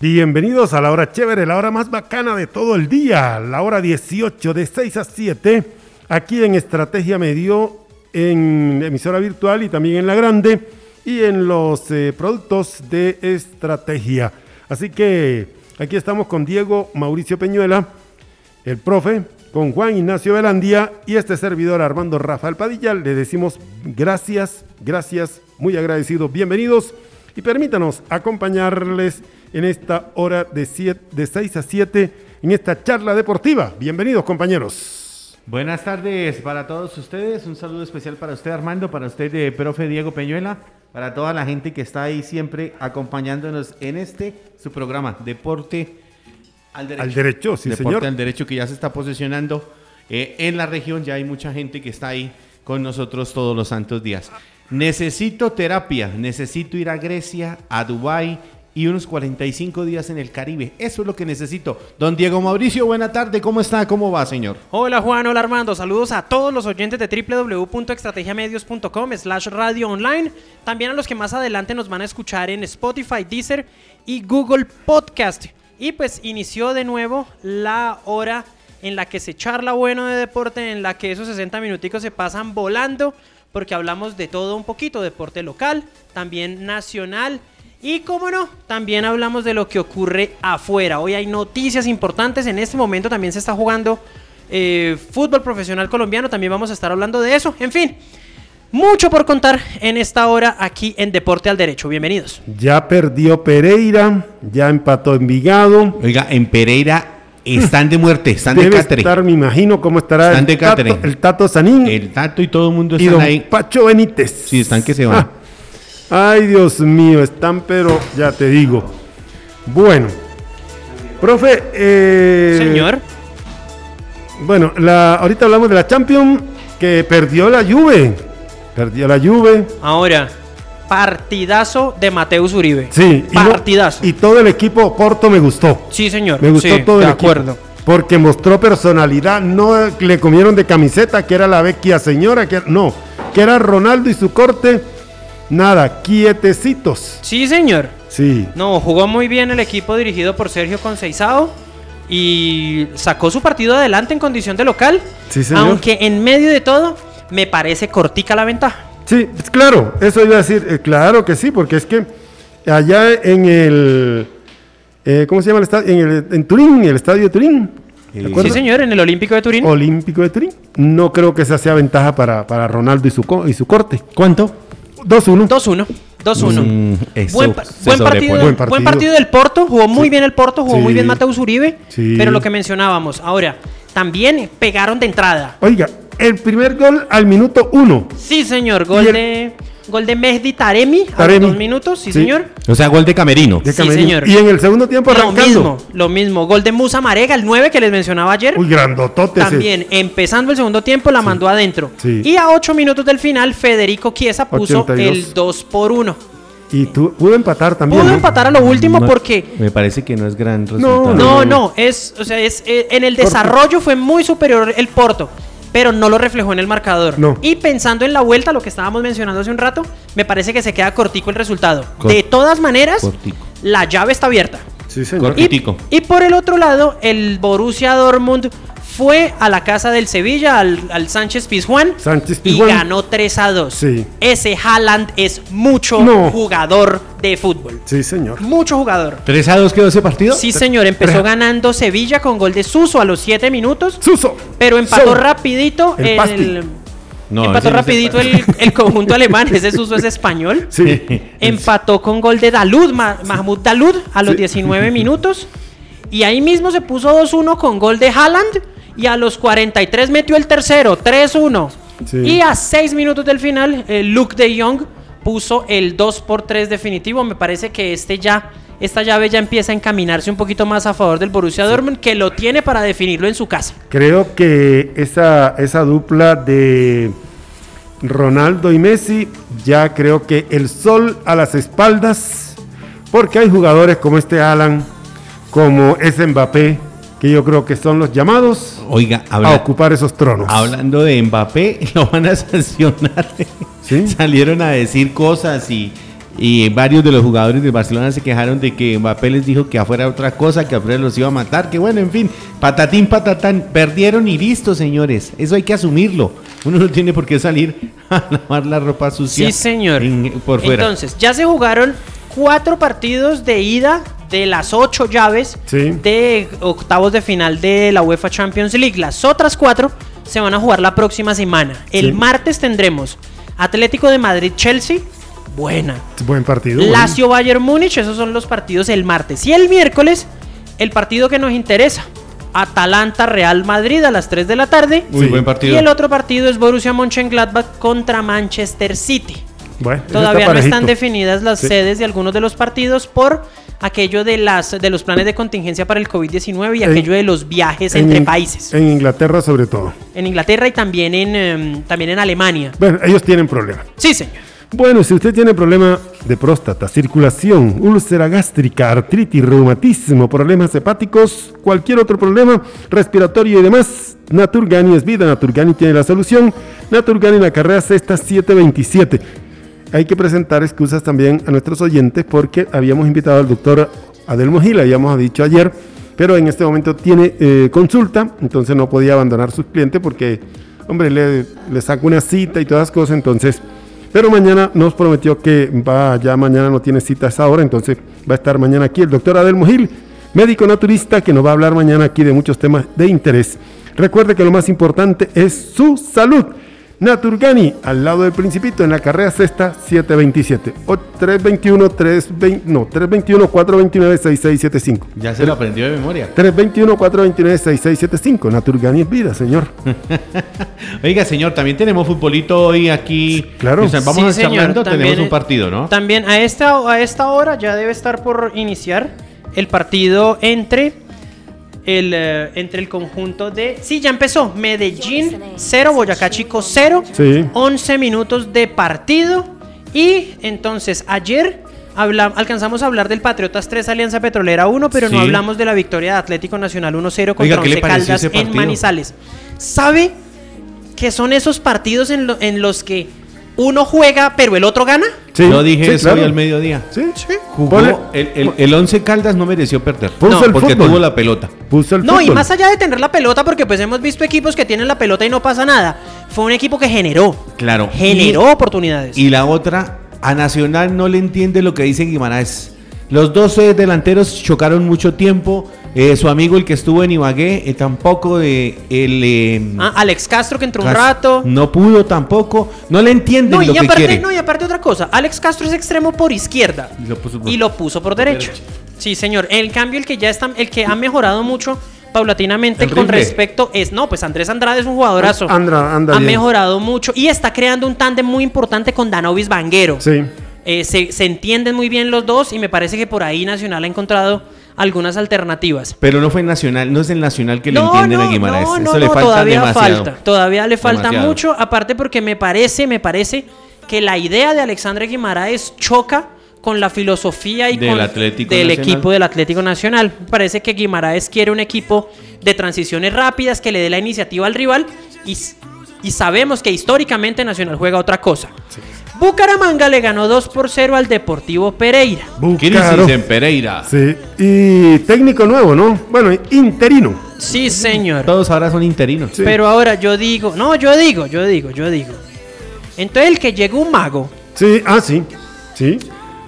Bienvenidos a la hora chévere, la hora más bacana de todo el día, la hora 18 de 6 a 7, aquí en Estrategia Medio, en emisora virtual y también en la grande y en los eh, productos de estrategia. Así que aquí estamos con Diego Mauricio Peñuela, el profe, con Juan Ignacio Velandía y este servidor Armando Rafael Padilla. Le decimos gracias, gracias, muy agradecidos, bienvenidos y permítanos acompañarles en esta hora de, de 6 a 7 en esta charla deportiva. Bienvenidos compañeros. Buenas tardes para todos ustedes, un saludo especial para usted Armando, para usted eh, profe Diego Peñuela, para toda la gente que está ahí siempre acompañándonos en este su programa Deporte al Derecho. Al Derecho, sí Deporte señor. al Derecho que ya se está posicionando eh, en la región, ya hay mucha gente que está ahí con nosotros todos los santos días. Necesito terapia, necesito ir a Grecia, a Dubái, y unos 45 días en el Caribe. Eso es lo que necesito. Don Diego Mauricio, buena tarde. ¿Cómo está? ¿Cómo va, señor? Hola Juan, hola Armando. Saludos a todos los oyentes de www.estrategiamedios.com slash radio online. También a los que más adelante nos van a escuchar en Spotify, Deezer y Google Podcast. Y pues inició de nuevo la hora en la que se charla bueno de deporte, en la que esos 60 minuticos se pasan volando, porque hablamos de todo un poquito, deporte local, también nacional y como no, también hablamos de lo que ocurre afuera. Hoy hay noticias importantes. En este momento también se está jugando eh, fútbol profesional colombiano. También vamos a estar hablando de eso. En fin, mucho por contar en esta hora aquí en Deporte al Derecho. Bienvenidos. Ya perdió Pereira, ya empató Envigado. Oiga, en Pereira están de muerte, están Debe de estar, me imagino, cómo estará Están el, de tato, el Tato Sanín El Tato y todo el mundo y están don ahí. Pacho Benítez. Sí, están que se van. Ah. Ay, Dios mío, están, pero ya te digo. Bueno, profe. eh, Señor. Bueno, la, ahorita hablamos de la Champions que perdió la Juve. Perdió la Juve. Ahora, partidazo de Mateus Uribe. Sí. y no- Partidazo. Y, todo el equipo Porto me gustó. sí, señor. Me gustó Sí, todo de el equipo. acuerdo. Porque mostró personalidad. No le comieron de camiseta, que era la vecchia señora. que No, que era Ronaldo y su corte. Nada, quietecitos. Sí, señor. Sí. No, jugó muy bien el equipo dirigido por Sergio Conceizao y sacó su partido adelante en condición de local. Sí, señor. Aunque en medio de todo me parece cortica la ventaja. Sí, claro, eso iba a decir, eh, claro que sí, porque es que allá en el, eh, ¿cómo se llama el estadio? En, el, en Turín, el estadio de Turín, ¿de Sí, señor, en el Olímpico de Turín. Olímpico de Turín. No creo que esa sea ventaja para, para Ronaldo y su, y su corte. ¿Cuánto? 2-1. 2-1. 2-1. Mm, buen, partido, Buen del Porto, jugó muy Sí. bien el Porto, jugó muy bien Mateus Uribe, Sí. pero lo que mencionábamos, ahora, también pegaron de entrada. Oiga, el primer gol al minuto 1. Sí, señor, gol el- de gol de Mehdi Taremi, a Taremi. los dos minutos, sí, Sí. señor. O sea, gol de Camerino. de Sí, Camerino. señor. Y en el segundo tiempo Lo arrancando. mismo, lo mismo, gol de Musa Marega, el 9 que les mencionaba ayer. Uy, grandotote ese. También, empezando el segundo tiempo, la mandó adentro. Sí. Y a 8 minutos del final, Federico Chiesa puso 82. el 2 por 1. Y tú, pudo empatar también. Pudo ¿no? empatar a lo último No, porque Me parece que no es gran resultado. No, no, es, o sea, es, eh, en el desarrollo fue muy superior el Porto, pero no lo reflejó en el marcador. No. Y pensando en la vuelta, lo que estábamos mencionando hace un rato, me parece que se queda cortico el resultado. Cor- de todas maneras, cortico. la llave está abierta. Sí, señor. Y, Cortico. y por el otro lado, el Borussia Dortmund fue a la casa del Sevilla, al, al Sánchez Pizjuán, Sánchez y Pizjuán. ganó 3 a 2. Sí. Ese Haaland es mucho No. jugador de fútbol. Sí, señor. Mucho jugador. ¿3 a 2 quedó ese partido? Sí, señor, empezó ganando Sevilla con gol de Suso a los 7 minutos, Suso. pero empató So. rapidito El el. No, empató rapidito el, el conjunto alemán, ese Suso es español. Sí. Empató con gol de Dalud, Ma- Mahmoud Dalud a los Sí. 19 minutos. Y ahí mismo se puso 2-1 con gol de Haaland. Y a los 43 metió el tercero, 3-1. Sí. Y a 6 minutos del final, eh, Luke de Jong puso el 2 por 3 definitivo. Me parece que este ya, esta llave ya empieza a encaminarse un poquito más a favor del Borussia Dortmund, que lo tiene para definirlo en su casa. Creo que esa, esa dupla de Ronaldo y Messi, ya creo que el sol a las espaldas, porque hay jugadores como este Alan, como ese Mbappé, que yo creo que son los llamados Oiga, a ocupar esos tronos. hablando de Mbappé, lo van a sancionar. ¿Sí? Salieron a decir cosas y, y varios de los jugadores de Barcelona se quejaron de que Mbappé les dijo que afuera otra cosa, que afuera los iba a matar, que bueno, en fin, patatín, patatán, perdieron y listo, señores. Eso hay que asumirlo. Uno no tiene por qué salir a lavar la ropa sucia. Sí, señor. en- por fuera. Entonces, ya se jugaron cuatro partidos de ida de las ocho llaves Sí. de octavos de final de la UEFA Champions League. Las otras cuatro se van a jugar la próxima semana. El Sí. martes tendremos Atlético de Madrid-Chelsea. Buena. Buen partido. bueno. Lazio Bayern Múnich, esos son los partidos el martes. Y el miércoles, el partido que nos interesa. Atalanta Real Madrid a las 3 de la tarde. Muy buen partido. Y el otro partido es Borussia Mönchengladbach contra Manchester City. Bueno, Todavía está no están definidas las Sí. sedes de algunos de los partidos por aquello de las de los planes de contingencia para el COVID-19 y En- aquello de los viajes En entre países. En Inglaterra sobre todo. En Inglaterra y también en em, también en Alemania. Bueno, ellos tienen problemas. Sí, señor. Bueno, si usted tiene problema de próstata, circulación, úlcera gástrica, artritis, reumatismo, problemas hepáticos, cualquier otro problema respiratorio y demás, Naturgani es vida. Naturgani tiene la solución. Naturgani en la carrera sexta 727. Hay que presentar excusas también a nuestros oyentes porque habíamos invitado al doctor Adelmo Gil, habíamos dicho ayer, pero en este momento tiene eh, consulta, entonces no podía abandonar sus clientes porque, hombre, le, le una cita y todas las cosas, entonces... Pero mañana nos prometió que va, ya mañana no tiene cita a esa hora, entonces va a estar mañana aquí el doctor Adelmo Gil, médico naturista, que nos va a hablar mañana aquí de muchos temas de interés. Recuerde que lo más importante es su salud. Naturgani, al lado del Principito, en la carrera sexta 727. O 321, 320, no, 321 429 6675. Ya se lo aprendió de memoria. 321 429 6675. Naturgani es vida, señor. Oiga, señor, también tenemos futbolito hoy aquí. Claro. O sea, vamos Sí, a señor, charlando, también, tenemos un partido, ¿no? También a esta, a esta hora ya debe estar por iniciar el partido entre el, eh, entre el conjunto de... Sí, ya empezó. Medellín 0, Boyacá Chico 0. Sí. 11 minutos de partido. Y entonces ayer habla- alcanzamos a hablar del Patriotas 3, Alianza Petrolera 1, pero no Sí. hablamos de la victoria de Atlético Nacional 1-0 contra Oiga, ¿qué le Once Caldas en? Manizales. ¿Sabe que son esos partidos en, lo- en los que uno juega pero el otro gana? Sí, Yo dije sí, eso claro. hoy al mediodía. Sí, Jugó, Ponle- el, el, el Once Caldas no mereció perder. Puso No, el porque fútbol. tuvo la pelota. puso el No, y fútbol. más allá de tener la pelota, porque pues hemos visto equipos que tienen la pelota y no pasa nada. Fue un equipo que generó. Claro. Generó oportunidades. Y la otra, a Nacional no le entiende lo que dice Guimaraes. Los dos eh, delanteros chocaron mucho tiempo. Eh, su amigo, el que estuvo en Ibagué, eh, tampoco. eh, el, eh, Ah, Alex Castro que entró un rato. No pudo tampoco. No le entienden No, y lo que aparte, quiere. no, y aparte otra cosa, Alex Castro es extremo por izquierda Y lo puso por- y lo puso por derecho. derecho. Sí, señor. En cambio, el que ya está, el que ha mejorado mucho paulatinamente El con respecto es, no, pues Andrés Andrade es un jugadorazo. Andra- anda ha bien. mejorado mucho y está creando un tándem muy importante con Danovis Vanguero. Sí. Eh, se, se entienden muy bien los dos y me parece que por ahí Nacional ha encontrado algunas alternativas. Pero no fue Nacional, no es el Nacional que le No, entienden no, a Guimaraes. no, no, Eso le falta todavía demasiado. falta, todavía le falta Demasiado. mucho, aparte porque me parece, me parece que la idea de Alexandre Guimaraes choca con la filosofía y Del con Atlético del Nacional. equipo del Atlético Nacional. Parece que Guimaraes quiere un equipo de transiciones rápidas que le dé la iniciativa al rival y, y sabemos que históricamente Nacional juega otra cosa. Bucaramanga le ganó 2 por 0 al Deportivo Pereira. Crisis en Pereira. Sí. Y técnico nuevo, ¿no? Bueno, interino. Sí, señor. Todos ahora son interinos. Sí. Pero ahora yo digo, no, yo digo, yo digo, yo digo. Entonces el que llega un mago. Sí, ah, sí. Sí.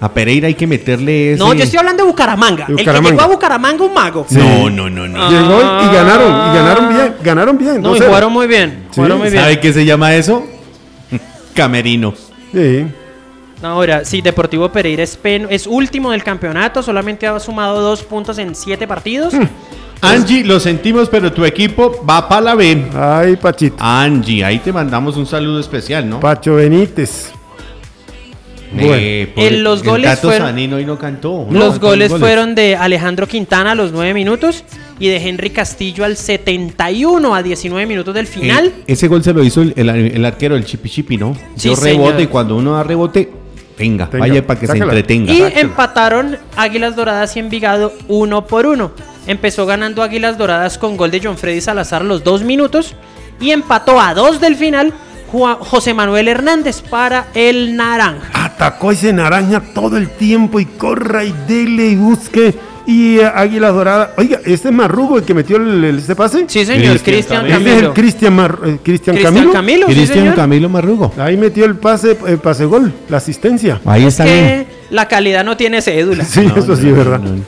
A Pereira hay que meterle ese... No, yo estoy hablando de Bucaramanga. De El que llegó a Bucaramanga un mago. Sí. No, no, no, no. Llegó y- y ganaron. Y ganaron bien. Ganaron bien. No, y 2-0. jugaron muy bien. Sí, Jugaron muy bien. ¿Sabe qué se llama eso? Camerino. Sí. Ahora, sí, Deportivo Pereira es, pen- es último del campeonato, solamente ha sumado dos puntos en siete partidos. Hmm. Angie, lo sentimos, pero tu equipo va para la B. Ay, Pachito. Angie, ahí te mandamos un saludo especial, ¿no? Pacho Benítez. Eh, En los goles Tato fueron- Sanino hoy no cantó. ¿no? Los Cantó goles fueron de Alejandro Quintana a los 9 minutos y de Henry Castillo al 71 a 19 minutos del final. Eh, ese gol se lo hizo el, el- el arquero, el Chipi Chipi, ¿no? Sí, Yo rebote señor. y cuando uno da rebote, venga, vaya para que se entretenga. y sáquela. empataron Águilas Doradas y Envigado uno por uno. Empezó ganando Águilas Doradas con gol de John Freddy Salazar los 2 minutos y empató a 2 del final José Manuel Hernández para el Naranja. Atacó ese naranja todo el tiempo y corra y dele y busque. Y eh, Águilas Doradas. Oiga, ¿este es Marrugo el que metió el, el- este pase? Sí, señor, Cristian Cristian Camilo. Es el. Cristian Mar- eh, Cristian Cristian Camilo. Camilo, sí, Cristian señor. Camilo Marrugo. Ahí metió el pase, el pase gol, la asistencia. Ahí Es está que bien. la calidad no tiene cédula. Sí, No, eso no, sí es no, verdad. no, no.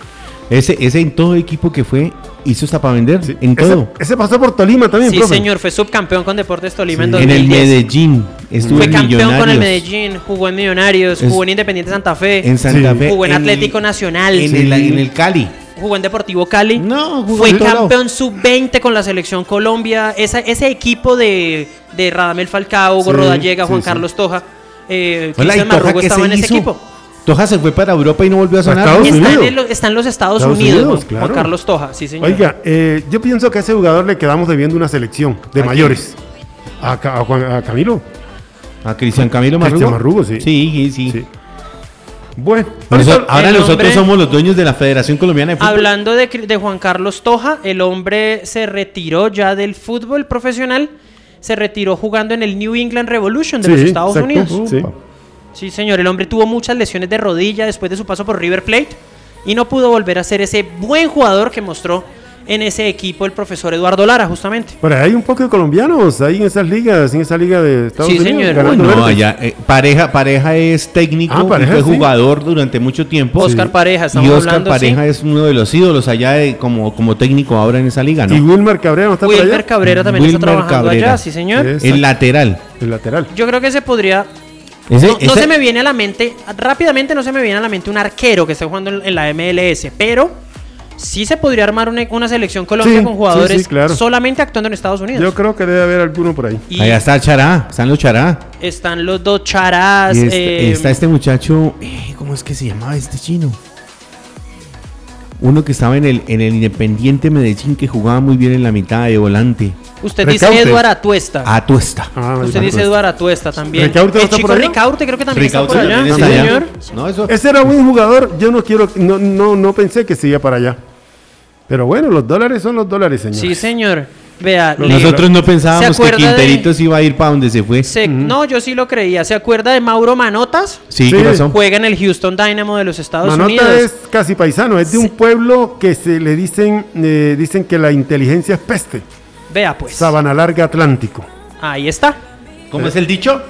Ese, ese en todo equipo que fue, hizo hasta para vender. Sí. En Ese- todo. Ese, pasó por Tolima también, Sí, profe. señor, fue subcampeón con Deportes Tolima en En el 2010. Medellín. Estuvo Fue en campeón con el Medellín, jugó en Millonarios, Es- jugó en Independiente Santa Fe, En Santa Sí. Fe. Jugó en Atlético Nacional. En, Sí. el, en el Cali. jugó en Deportivo Cali. No, jugó fue en campeón sub-20 con la selección Colombia. Esa- ese equipo de, de Radamel Falcao, Hugo Sí, Rodallega, Juan sí, sí. Carlos Toja, eh, Hola, ¿y Cristian Toja Marrugo estaba en ese hizo? equipo. Toja se fue para Europa y no volvió a sonar. Estados Está Unidos. en, el- está en los Estados, Estados Unidos, Unidos, Juan, claro. Juan Carlos Toja, sí señor. Oiga, eh, yo pienso que a ese jugador le quedamos debiendo una selección de mayores. A, Ca- a Juan- a Camilo. A Cristian Camilo Marrugo. Cristian Marrugo, sí. Sí, sí, sí. Sí. Bueno, ahora nosotros hombre- somos los dueños de la Federación Colombiana de Fútbol. Hablando de, Juan Carlos Toja, el hombre se retiró ya del fútbol profesional. Se retiró jugando en el New England Revolution de los Estados exacto, Unidos. sí. Sí, señor, el hombre tuvo muchas lesiones de rodilla después de su paso por River Plate y no pudo volver a ser ese buen jugador que mostró en ese equipo el profesor Eduardo Lara, justamente. Pero hay un poco de colombianos ahí en esas ligas, en esa liga de Estados Sí, Unidos. señor. ganando no, allá, eh, pareja, pareja es técnico, Ah, Pareja, fue sí. jugador durante mucho tiempo. Oscar Pareja, estamos y Oscar hablando, Pareja sí. es uno de los ídolos allá de- como, como técnico ahora en esa liga, ¿no? Y Wilmer Cabrera no está por Wilmer allá. Cabrera también está trabajando Cabrera. allá, sí, señor. El lateral. El lateral. Yo creo que se podría Ese- no, se me viene a la mente, rápidamente no se me viene a la mente un arquero que esté jugando en, la MLS, pero sí se podría armar una, una selección Colombia Sí, con sí, jugadores sí, claro. solamente actuando en Estados Unidos. Yo creo que debe haber alguno por ahí. y Allá está Chará, están los Chará. están los dos charás. Y está, eh, está este muchacho, eh, ¿cómo es que se llamaba este chino? Uno que estaba en el, en el Independiente Medellín que jugaba muy bien en la mitad de volante. usted Recaute. dice Eduard Atuesta. Atuesta. Ah, usted dice Eduard Atuesta también. ¿Ricaurte no el está chico por allá? Ricaurte creo que también Ricaurte está por allá. está señor. No, eso- Ese era buen jugador. Yo no quiero, no, no, no pensé que se iba para allá. Pero bueno, los dólares son los dólares, señor. Sí, señor. Vea, le- Nosotros no pensábamos ¿Se que acuerda de- Quinteritos iba a ir para donde se fue. se- no, yo sí lo creía. ¿Se acuerda de Mauro Manotas? Sí, Sí. ¿qué pasó? Juega en el Houston Dynamo de los Estados Manota Unidos. es casi paisano, es de un pueblo que se le dicen, eh, dicen que la inteligencia es peste. Vea pues. Sabana Larga Atlántico. Ahí está. ¿Cómo es el dicho?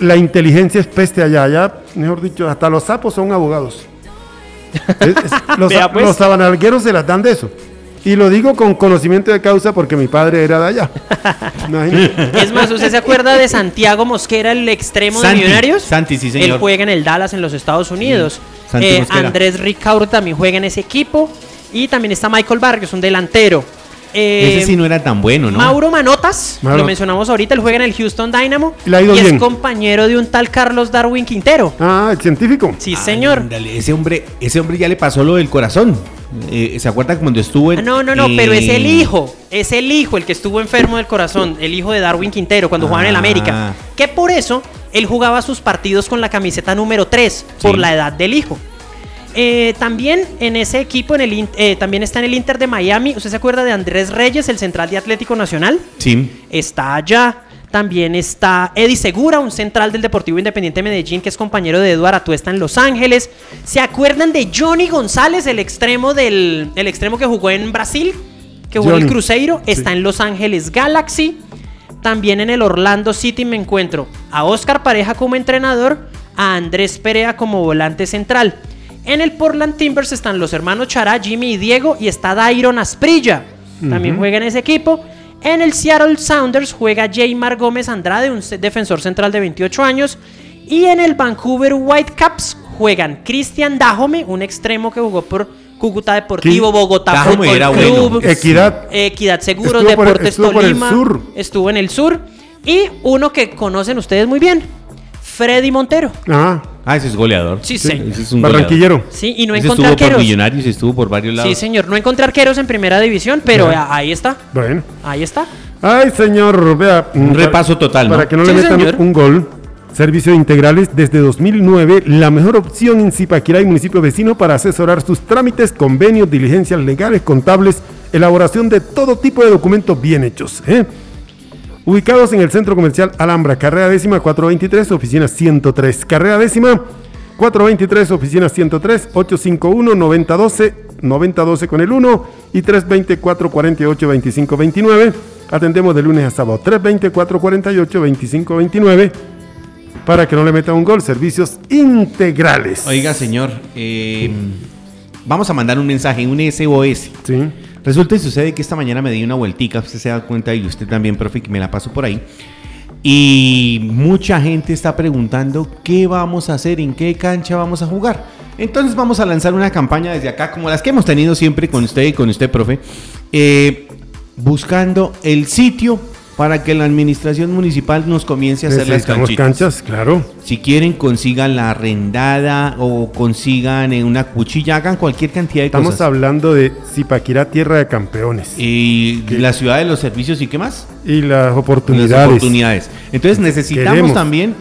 La inteligencia es peste allá, allá, mejor dicho, hasta los sapos son abogados. Es- es- los, Vea, pues. los sabanalgueros se las dan de eso. Y lo digo con conocimiento de causa porque mi padre era de allá. Imagínate. Es más, ¿usted se acuerda de Santiago Mosquera, el extremo Santi, de Millonarios? Santi, sí, señor. Él juega en el Dallas en los Estados Unidos. Santi Eh. Andrés Ricaurte también juega en ese equipo. Y también está Michael Vargas, un delantero. Eh, Ese sí no era tan bueno, ¿no? Mauro Manotas, Mauro. lo mencionamos ahorita, él juega en el Houston Dynamo. Le ha ido y bien. es compañero de un tal Carlos Darwin Quintero. Ah, el científico. Sí, señor. Ándale, ese hombre, ese hombre ya le pasó lo del corazón. Eh, ¿Se acuerda cuando estuvo en Ah, No, no, no, pero es el hijo, es el hijo el que estuvo enfermo del corazón, el hijo de Darwin Quintero cuando jugaba en el Ah. América. Que por eso él jugaba sus partidos con la camiseta número 3, por la edad del hijo. Eh, también en ese equipo, en el, eh, también está en el Inter de Miami. ¿Usted se acuerda de Andrés Reyes, el central de Atlético Nacional? Sí. Está allá. También está Eddie Segura, un central del Deportivo Independiente de Medellín, que es compañero de Eduardo Atuesta en Los Ángeles. ¿Se acuerdan de Johnny González, el extremo del el extremo que jugó en Brasil? Que jugó en el Cruzeiro. Está en Los Ángeles Galaxy. También en el Orlando City me encuentro a Oscar Pareja como entrenador, a Andrés Perea como volante central. En el Portland Timbers están los hermanos Chará, Jimmy y Diego y está Dairon Asprilla. También juega en ese equipo. En el Seattle Sounders juega Jaymar Gómez Andrade, un defensor central de 28 años. Y en el Vancouver Whitecaps juegan Cristian Dajome, un extremo que jugó por Cúcuta Deportivo, Sí. Bogotá Cajamo Fútbol era Club, bueno. Equidad. Equidad Seguros, por- Deportes estuvo por el Tolima, sur. estuvo en el sur y uno que conocen ustedes muy bien, Freddy Montero. Ah, Ah, ese es goleador. Sí, señor. Ese es un barranquillero. Sí, y no Ese encontré estuvo por. Millonarios, estuvo por varios lados. Sí, señor, no encontré arqueros en primera división, pero ahí está, bueno. ahí está. Ay, señor, vea. Un repaso total, ¿no? Para que no Sí, le metan señor. un gol. Servicios integrales desde 2009, la mejor opción en Zipaquirá y municipio vecino para asesorar sus trámites, convenios, diligencias legales, contables, elaboración de todo tipo de documentos bien hechos. ¿eh? Ubicados en el centro comercial Alhambra, carrera décima 423, oficina 103. Carrera décima 423, oficina 103, 851-9012, 9012 con el 1 y 320-448-2529. Atendemos de lunes a sábado, 320-448-2529 para que no le metan un gol. Servicios integrales. Oiga, señor, eh, vamos a mandar un mensaje, un SOS. Sí. Resulta y sucede que esta mañana me di una vueltica, usted se da cuenta y usted también, profe, que me la paso por ahí. Y mucha gente está preguntando qué vamos a hacer, en qué cancha vamos a jugar. Entonces vamos a lanzar una campaña desde acá, como las que hemos tenido siempre con usted y con usted, profe, eh, buscando el sitio para que la administración municipal nos comience a hacer las canchitas. canchas, claro. Si quieren, consigan la arrendada o consigan eh, una cuchilla, hagan cualquier cantidad de Estamos cosas. hablando de Zipaquirá, tierra de campeones. Y la ciudad de los servicios y qué más? Y las Las oportunidades. oportunidades. Entonces necesitamos Queremos. también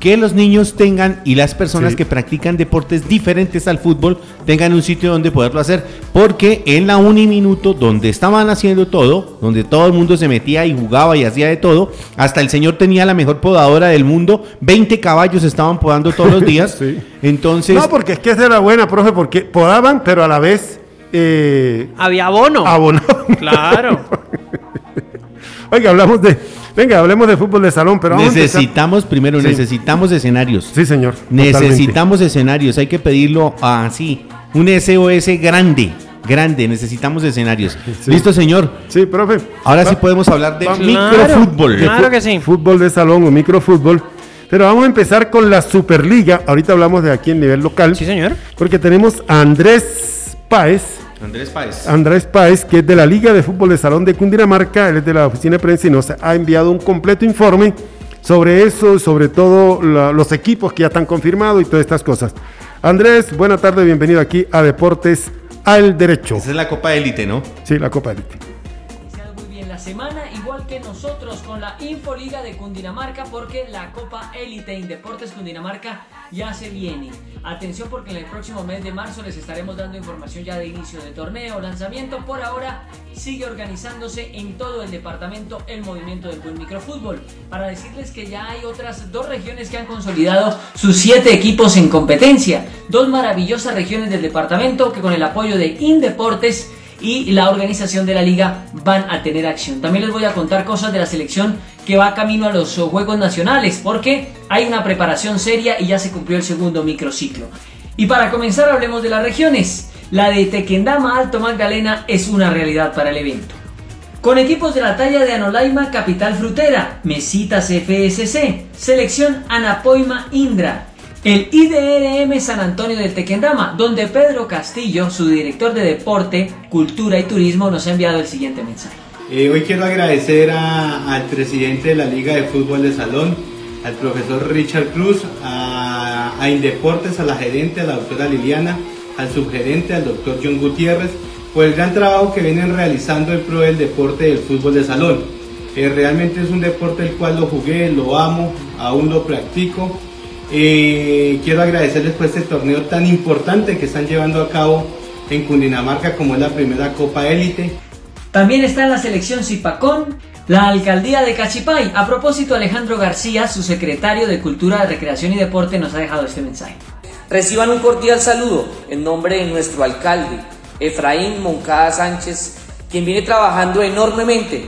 que los niños tengan y las personas Sí. que practican deportes diferentes al fútbol tengan un sitio donde poderlo hacer. Porque en la Uniminuto, donde estaban haciendo todo, donde todo el mundo se metía y jugaba y hacía de todo, hasta el señor tenía la mejor podadora del mundo, 20 caballos estaban podando todos los días. Sí. Entonces, No, porque es que esa era buena, profe, porque podaban, pero a la vez eh, Había abono. abonaban. Claro. Oiga, hablamos de. Venga, hablemos de fútbol de salón, pero vamos a empezar- necesitamos, primero, Sí. necesitamos escenarios. Sí, señor. totalmente. Necesitamos escenarios, hay que pedirlo así, un SOS grande, grande, necesitamos escenarios. Sí. Listo, señor. Sí, profe. Ahora sí podemos hablar de va- microfútbol. Claro que sí. Fútbol de salón o microfútbol. Pero vamos a empezar con la Superliga. Ahorita hablamos de aquí en nivel local. Sí, señor. Porque tenemos a Andrés Páez. Andrés Páez. Andrés Páez, que es de la Liga de Fútbol de Salón de Cundinamarca, él es de la oficina de prensa y nos ha enviado un completo informe sobre eso, sobre todo la- los equipos que ya están confirmados y todas estas cosas. Andrés, buena tarde, bienvenido aquí a Deportes al Derecho. Esa es la Copa Élite, ¿no? Sí, la Copa Elite. Iniciado muy bien la semana, igual que nosotros con la Infoliga de Cundinamarca, porque la Copa Élite en Deportes Cundinamarca ya se viene. Atención porque en el próximo mes de marzo les estaremos dando información ya de inicio de torneo, lanzamiento. Por ahora sigue organizándose en todo el departamento el movimiento del buen microfútbol. Para decirles que ya hay otras dos regiones que han consolidado sus siete equipos en competencia. Dos maravillosas regiones del departamento que con el apoyo de Indeportes y la organización de la liga van a tener acción. También les voy a contar cosas de la selección que va camino a los uh, Juegos Nacionales porque hay una preparación seria y ya se cumplió el segundo microciclo. Y para comenzar hablemos de las regiones. La de Tequendama Alto Magdalena es una realidad para el evento. Con equipos de la talla de Anolaima Capital Frutera, Mesitas FSC, Selección Anapoima Indra, el IDRM San Antonio del Tequendama, donde Pedro Castillo, su director de Deporte, Cultura y Turismo, nos ha enviado el siguiente mensaje. Eh, hoy quiero agradecer al presidente de la Liga de Fútbol de Salón, al profesor Richard Cruz, a, Indeportes, a la gerente, a la doctora Liliana, al subgerente, al doctor John Gutiérrez, por el gran trabajo que vienen realizando en pro del deporte del fútbol de salón. Eh, realmente es un deporte el cual lo jugué, lo amo, aún lo practico. Eh, quiero agradecerles por este torneo tan importante que están llevando a cabo en Cundinamarca como es la primera Copa Élite. También está en la selección Zipacón, la alcaldía de Cachipay. A propósito, Alejandro García, su secretario de Cultura, Recreación y Deporte, nos ha dejado este mensaje. Reciban un cordial saludo en nombre de nuestro alcalde, Efraín Moncada Sánchez, quien viene trabajando enormemente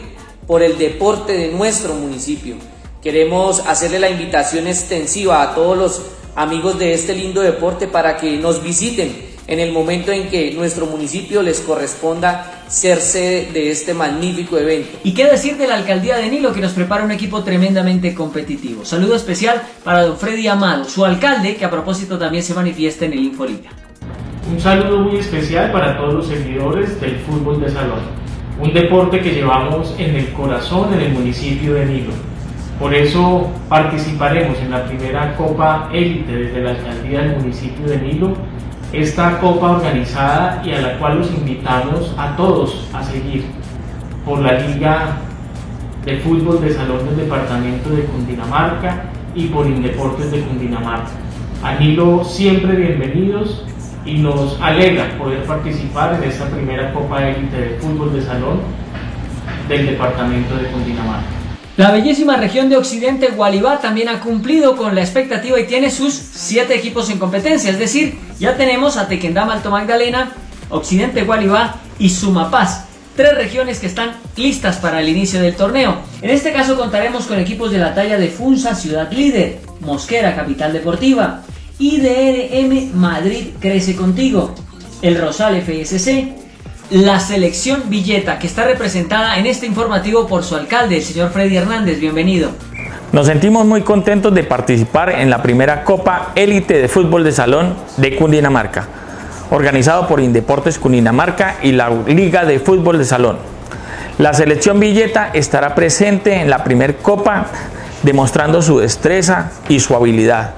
por el deporte de nuestro municipio. Queremos hacerle la invitación extensiva a todos los amigos de este lindo deporte para que nos visiten en el momento en que nuestro municipio les corresponda ser sede de este magnífico evento. ¿Y qué decir de la alcaldía de Nilo que nos prepara un equipo tremendamente competitivo? Saludo especial para don Freddy Amado, su alcalde, que a propósito también se manifiesta en el Infoliga. Un saludo muy especial para todos los seguidores del fútbol de salón, un deporte que llevamos en el corazón en el municipio de Nilo. Por eso participaremos en la primera Copa Élite desde la alcaldía del municipio de Nilo, esta copa organizada y a la cual los invitamos a todos a seguir por la Liga de Fútbol de Salón del Departamento de Cundinamarca y por Indeportes de Cundinamarca. A Nilo siempre bienvenidos y nos alegra poder participar en esta primera Copa Élite de Fútbol de Salón del Departamento de Cundinamarca. La bellísima región de Occidente, Gualibá, también ha cumplido con la expectativa y tiene sus siete equipos en competencia. Es decir, ya tenemos a Tequendama Alto Magdalena, Occidente Gualibá y Sumapaz. Tres regiones que están listas para el inicio del torneo. En este caso contaremos con equipos de la talla de Funza, Ciudad Líder, Mosquera, Capital Deportiva, IDRM Madrid Crece Contigo, el Rosal FSC, la selección Villeta, que está representada en este informativo por su alcalde, el señor Freddy Hernández. Bienvenido. Nos sentimos muy contentos de participar en la primera Copa Élite de Fútbol de Salón de Cundinamarca, organizado por Indeportes Cundinamarca y la Liga de Fútbol de Salón. La selección Villeta estará presente en la primera Copa demostrando su destreza y su habilidad.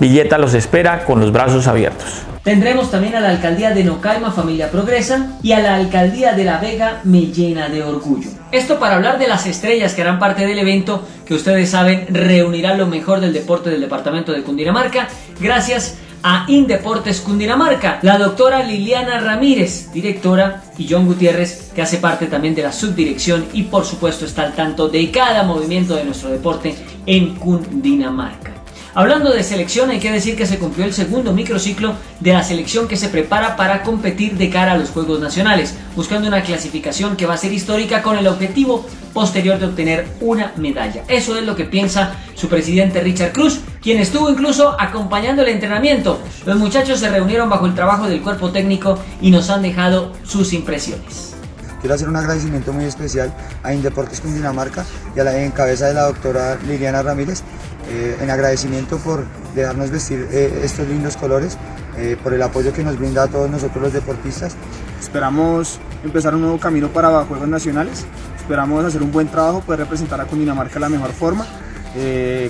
Villeta los espera con los brazos abiertos. Tendremos también a la alcaldía de Nocaima Familia Progresa y a la alcaldía de La Vega Me Llena de Orgullo. Esto para hablar de las estrellas que harán parte del evento que ustedes saben reunirá lo mejor del deporte del departamento de Cundinamarca gracias a Indeportes Cundinamarca, la doctora Liliana Ramírez, directora, y John Gutiérrez, que hace parte también de la subdirección y por supuesto está al tanto de cada movimiento de nuestro deporte en Cundinamarca. Hablando de selección, hay que decir que se cumplió el segundo microciclo de la selección que se prepara para competir de cara a los Juegos Nacionales, buscando una clasificación que va a ser histórica con el objetivo posterior de obtener una medalla. Eso es lo que piensa su presidente Richard Cruz, quien estuvo incluso acompañando el entrenamiento. Los muchachos se reunieron bajo el trabajo del cuerpo técnico y nos han dejado sus impresiones. Quiero hacer un agradecimiento muy especial a Indeportes Cundinamarca y a la en cabeza de la doctora Liliana Ramírez, eh, en agradecimiento por dejarnos vestir eh, estos lindos colores, eh, por el apoyo que nos brinda a todos nosotros los deportistas. Esperamos empezar un nuevo camino para Juegos Nacionales, esperamos hacer un buen trabajo, poder representar a Cundinamarca de la mejor forma,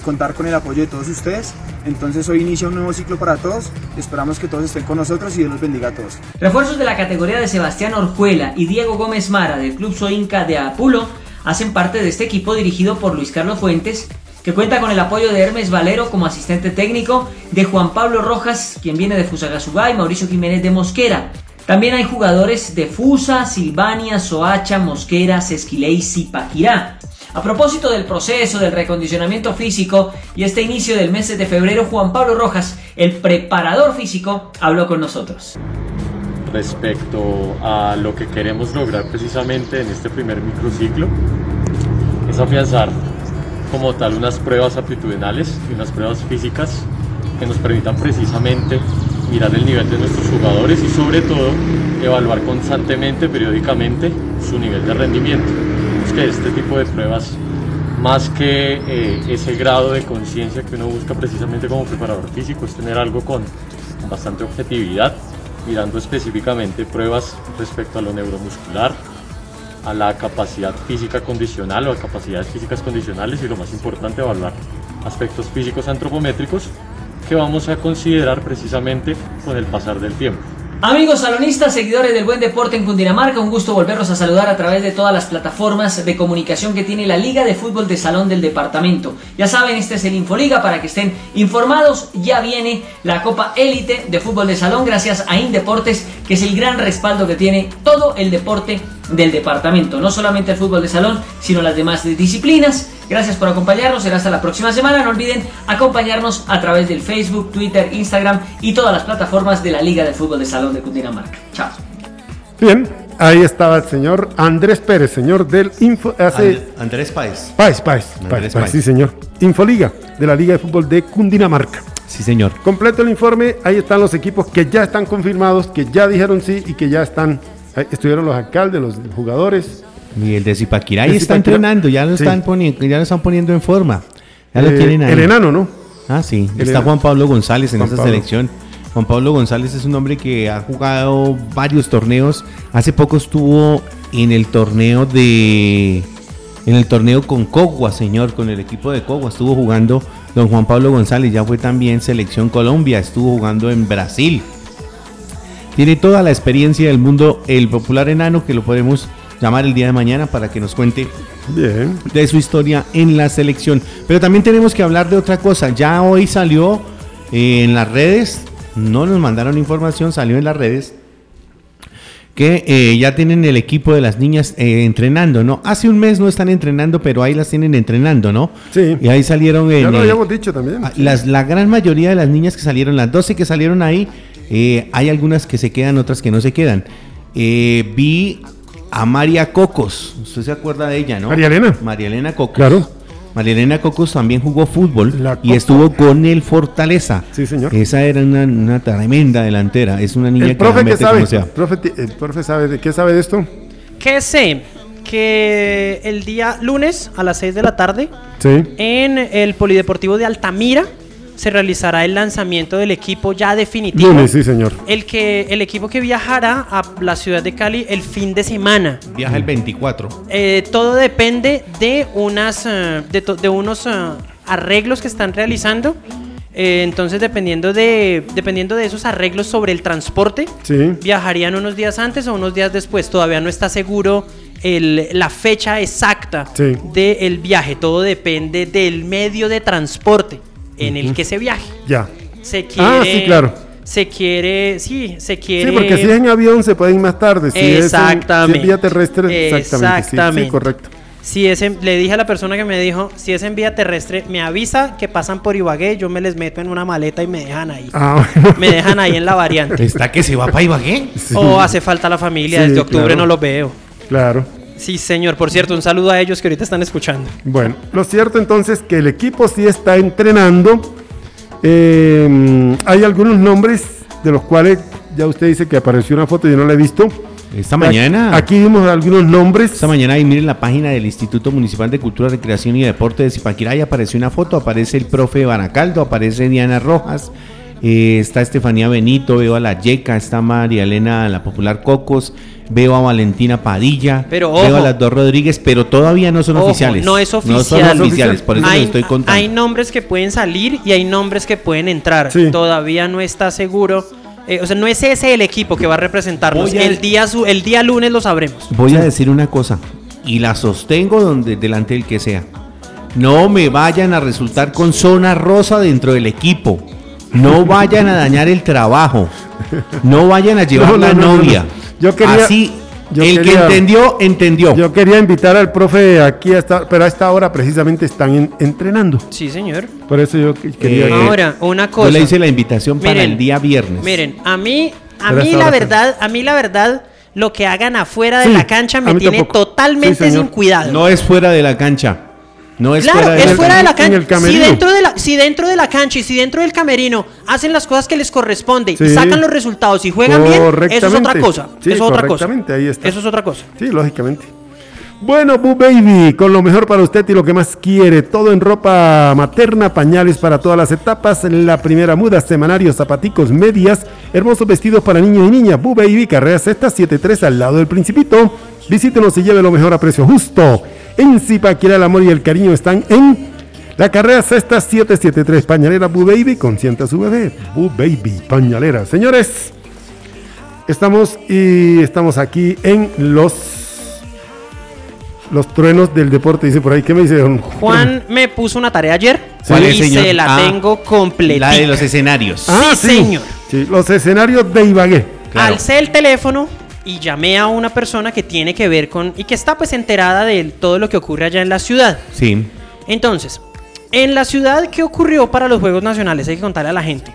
contar con el apoyo de todos ustedes. Entonces hoy inicia un nuevo ciclo para todos, esperamos que todos estén con nosotros y Dios los bendiga a todos. Refuerzos de la categoría de Sebastián Orjuela y Diego Gómez Mara del Club Soinca de Apulo hacen parte de este equipo dirigido por Luis Carlos Fuentes que cuenta con el apoyo de Hermes Valero como asistente técnico, de Juan Pablo Rojas, quien viene de Fusagasugá, y Mauricio Jiménez de Mosquera. También hay jugadores de Fusa, Silvania, Soacha, Mosquera, Sesquilé y. A propósito del proceso del recondicionamiento físico y este inicio del mes de febrero, Juan Pablo Rojas, el preparador físico, habló con nosotros. Respecto a lo que queremos lograr precisamente en este primer microciclo, es afianzar como tal unas pruebas aptitudinales y unas pruebas físicas que nos permitan precisamente mirar el nivel de nuestros jugadores y sobre todo evaluar constantemente, periódicamente, su nivel de rendimiento. Es que este tipo de pruebas, más que eh, ese grado de conciencia que uno busca precisamente como preparador físico, es tener algo con, bastante objetividad, mirando específicamente pruebas respecto a lo neuromuscular, a la capacidad física condicional o a capacidades físicas condicionales y lo más importante evaluar aspectos físicos antropométricos que vamos a considerar precisamente con el pasar del tiempo. Amigos salonistas, seguidores del buen deporte en Cundinamarca, un gusto volverlos a saludar a través de todas las plataformas de comunicación que tiene la Liga de Fútbol de Salón del Departamento. Ya saben, este es el Infoliga para que estén informados. Ya viene la Copa Élite de Fútbol de Salón gracias a Indeportes, que es el gran respaldo que tiene todo el deporte del departamento. No solamente el fútbol de salón, sino las demás disciplinas. Gracias por acompañarnos. Será hasta la próxima semana. No olviden acompañarnos a través del Facebook, Twitter, Instagram y todas las plataformas de la Liga de Fútbol de Salón de Cundinamarca. Chao. Bien, ahí estaba el señor Andrés Pérez, señor del Info. Hace... Andrés Páez. Páez, Páez, Páez, Páez, sí, señor. Infoliga, de la Liga de Fútbol de Cundinamarca. Sí, señor. Completo el informe, ahí están los equipos que ya están confirmados, que ya dijeron sí y que ya están estuvieron los alcaldes, los jugadores. Y el de Zipaquirá ahí está entrenando, ya lo están poniendo, ya lo están poniendo en forma. Ya lo Eh, tienen ahí. El enano, ¿no? Ah, sí. El está. Juan Pablo González en Juan esa Pablo. selección. Juan Pablo González es un hombre que ha jugado varios torneos. Hace poco estuvo en el torneo de. En el torneo con Cogua, señor, con el equipo de Cogua. Estuvo jugando don Juan Pablo González. Ya fue también selección Colombia. Estuvo jugando en Brasil. Tiene toda la experiencia del mundo, el popular enano, que lo podemos llamar el día de mañana para que nos cuente Bien. de su historia en la selección. Pero también tenemos que hablar de otra cosa. Ya hoy salió eh, en las redes, no nos mandaron información, salió en las redes que eh, ya tienen el equipo de las niñas eh, entrenando, ¿no? Hace un mes no están entrenando, pero ahí las tienen entrenando, ¿no? Sí. Y ahí salieron en... Ya lo eh, habíamos dicho también. Ah, Las, la gran mayoría de las niñas que salieron, las 12 que salieron ahí, eh, hay algunas que se quedan, otras que no se quedan. Eh, vi a María Cocos, usted se acuerda de ella, ¿no? María Elena. María Elena Cocos. Claro. María Elena Cocos también jugó fútbol y estuvo con el Fortaleza. Sí, señor. Esa era una, una tremenda delantera. Es una niña El profe que mete sabe, como sea. el profe, ti- el profe sabe de qué sabe de esto. Que sé que el día lunes a las 6 de la tarde Sí. en el Polideportivo de Altamira se realizará el lanzamiento del equipo ya definitivo. Lunes, sí, señor. El, que, el equipo que viajará a la ciudad de Cali el fin de semana. Viaja el 24. Eh, todo depende de unas eh, de, to- de unos eh, arreglos que están realizando. Eh, entonces, dependiendo de, dependiendo de esos arreglos sobre el transporte, Sí. viajarían unos días antes o unos días después. Todavía no está seguro el- la fecha exacta Sí. del viaje. Todo depende del medio de transporte en el que se viaje. Ya. Se quiere, Ah, sí, claro. Se quiere, sí, se quiere. Sí, porque si es en avión se puede ir más tarde. Si es en- si Exactamente. es vía terrestre, exactamente. sí, Sí, Exactamente. correcto. Si es en- le dije a la persona que me dijo, si es en vía terrestre, me avisa que pasan por Ibagué, yo me les meto en una maleta y me dejan ahí. Ah, bueno. Me dejan ahí en la variante. ¿Está que se va para Ibagué? Sí. O hace falta la familia, Sí, desde octubre claro. no los veo. Claro. Sí, señor. Por cierto, un saludo a ellos que ahorita están escuchando. Bueno, lo cierto entonces que el equipo sí está entrenando. Eh, hay algunos nombres de los cuales ya usted dice que apareció una foto y yo no la he visto. Esta mañana. Aquí vimos algunos nombres. Esta mañana ahí miren la página del Instituto Municipal de Cultura, Recreación y Deporte de Zipaquirá y apareció una foto, aparece el profe Banacaldo, aparece Diana Rojas, eh, está Estefanía Benito, veo a la Yeca, está María Elena, la popular Cocos, veo a Valentina Padilla, Pero, veo a las dos Rodríguez, pero todavía no son Ojo, oficiales. No es No oficial. son oficiales, por eso hay, les estoy contando. hay nombres que pueden salir y hay nombres que pueden entrar. Sí. Todavía no está seguro. Eh, o sea, no es ese el equipo que va a representarnos. A- El día, su- el día lunes lo sabremos. Voy a decir una cosa y la sostengo donde delante del que sea. No me vayan a resultar con zona rosa dentro del equipo. No vayan a dañar el trabajo. No vayan a llevar No, no, la no, no, no. novia. Yo quería- Así, yo el que entendió, entendió. Yo quería invitar al profe aquí, a esta- pero a esta hora precisamente están en- entrenando. Sí, señor. Por eso yo que- quería... Eh, Ahora, una cosa. Yo le hice la invitación para el día viernes. Miren, a mí, a Pero mí la verdad, a mí la verdad, lo que hagan afuera de Sí, la cancha me tiene tampoco. totalmente Sí, sin cuidado. No es fuera de la cancha. No es claro, fuera es fuera de la cancha. Si dentro de, la, si dentro de la cancha y si dentro del camerino hacen las cosas que les corresponde y sacan los resultados y juegan bien, eso es otra cosa. Sí, eso es otra cosa. ahí está. Eso es otra cosa. Sí, lógicamente. Bueno, Boo Baby, con lo mejor para usted y lo que más quiere. Todo en ropa materna, pañales para todas las etapas. La primera muda, semanarios, zapaticos, medias, hermosos vestidos para niños y niñas. Boo Baby, carrera sexta 73 al lado del Principito. Visítenos y lleve lo mejor a precio justo. En Zipaquirá, el amor y el cariño están en la carrera sexta 773. Pañalera Boo Baby, consienta a su bebé. Boo Baby, pañalera. Señores, estamos y estamos aquí en los los truenos del deporte, dice por ahí. ¿Qué me dice don Juan me puso una tarea ayer ¿Cuál y es, señor? se la Ah, tengo completa. La de los escenarios. Ah, sí, señor. Sí, los escenarios de Ibagué. Claro. Alcé el teléfono y llamé a una persona que tiene que ver con y que está pues enterada de todo lo que ocurre allá en la ciudad. Sí. Entonces, en la ciudad, ¿qué ocurrió para los Juegos Nacionales? Hay que contarle a la gente.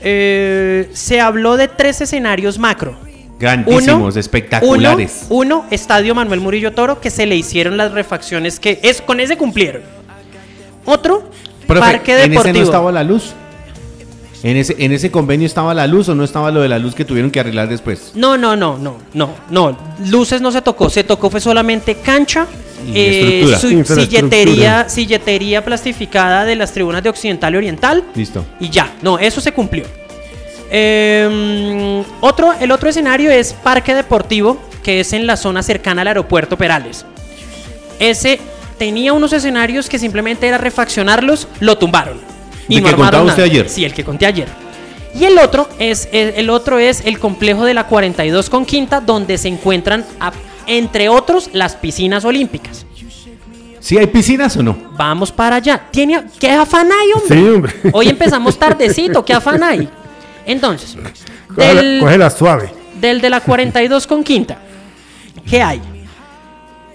Eh, se habló de tres escenarios macro. Grandísimos, espectaculares. Uno, uno, Estadio Manuel Murillo Toro, que se le hicieron las refacciones que es con ese cumplieron. Otro, Profe, Parque ¿En ese Deportivo. no estaba la luz? ¿En ese, ¿En ese convenio estaba la luz o no estaba lo de la luz que tuvieron que arreglar después? No, no, no, no, no, no. Luces no se tocó, se tocó fue solamente cancha, Y eh, su- silletería, silletería plastificada de las tribunas de Occidental y Oriental Listo. y ya. No, eso se cumplió. Eh, otro, el otro escenario es Parque Deportivo, que es en la zona cercana al aeropuerto Perales. Ese tenía unos escenarios que simplemente era refaccionarlos, lo tumbaron. ¿El no que contaba usted ayer? Sí, el que conté ayer. Y el otro es el, el otro es el complejo de la 42 con Quinta, donde se encuentran, a- entre otros, las piscinas olímpicas. ¿Sí hay piscinas o no? Vamos para allá. ¿Tiene, ¿Qué afán hay, hombre? Sí, hombre. Hoy empezamos tardecito, ¿qué afán hay? Entonces, del, cógela suave. del de la 42 con quinta, ¿qué hay?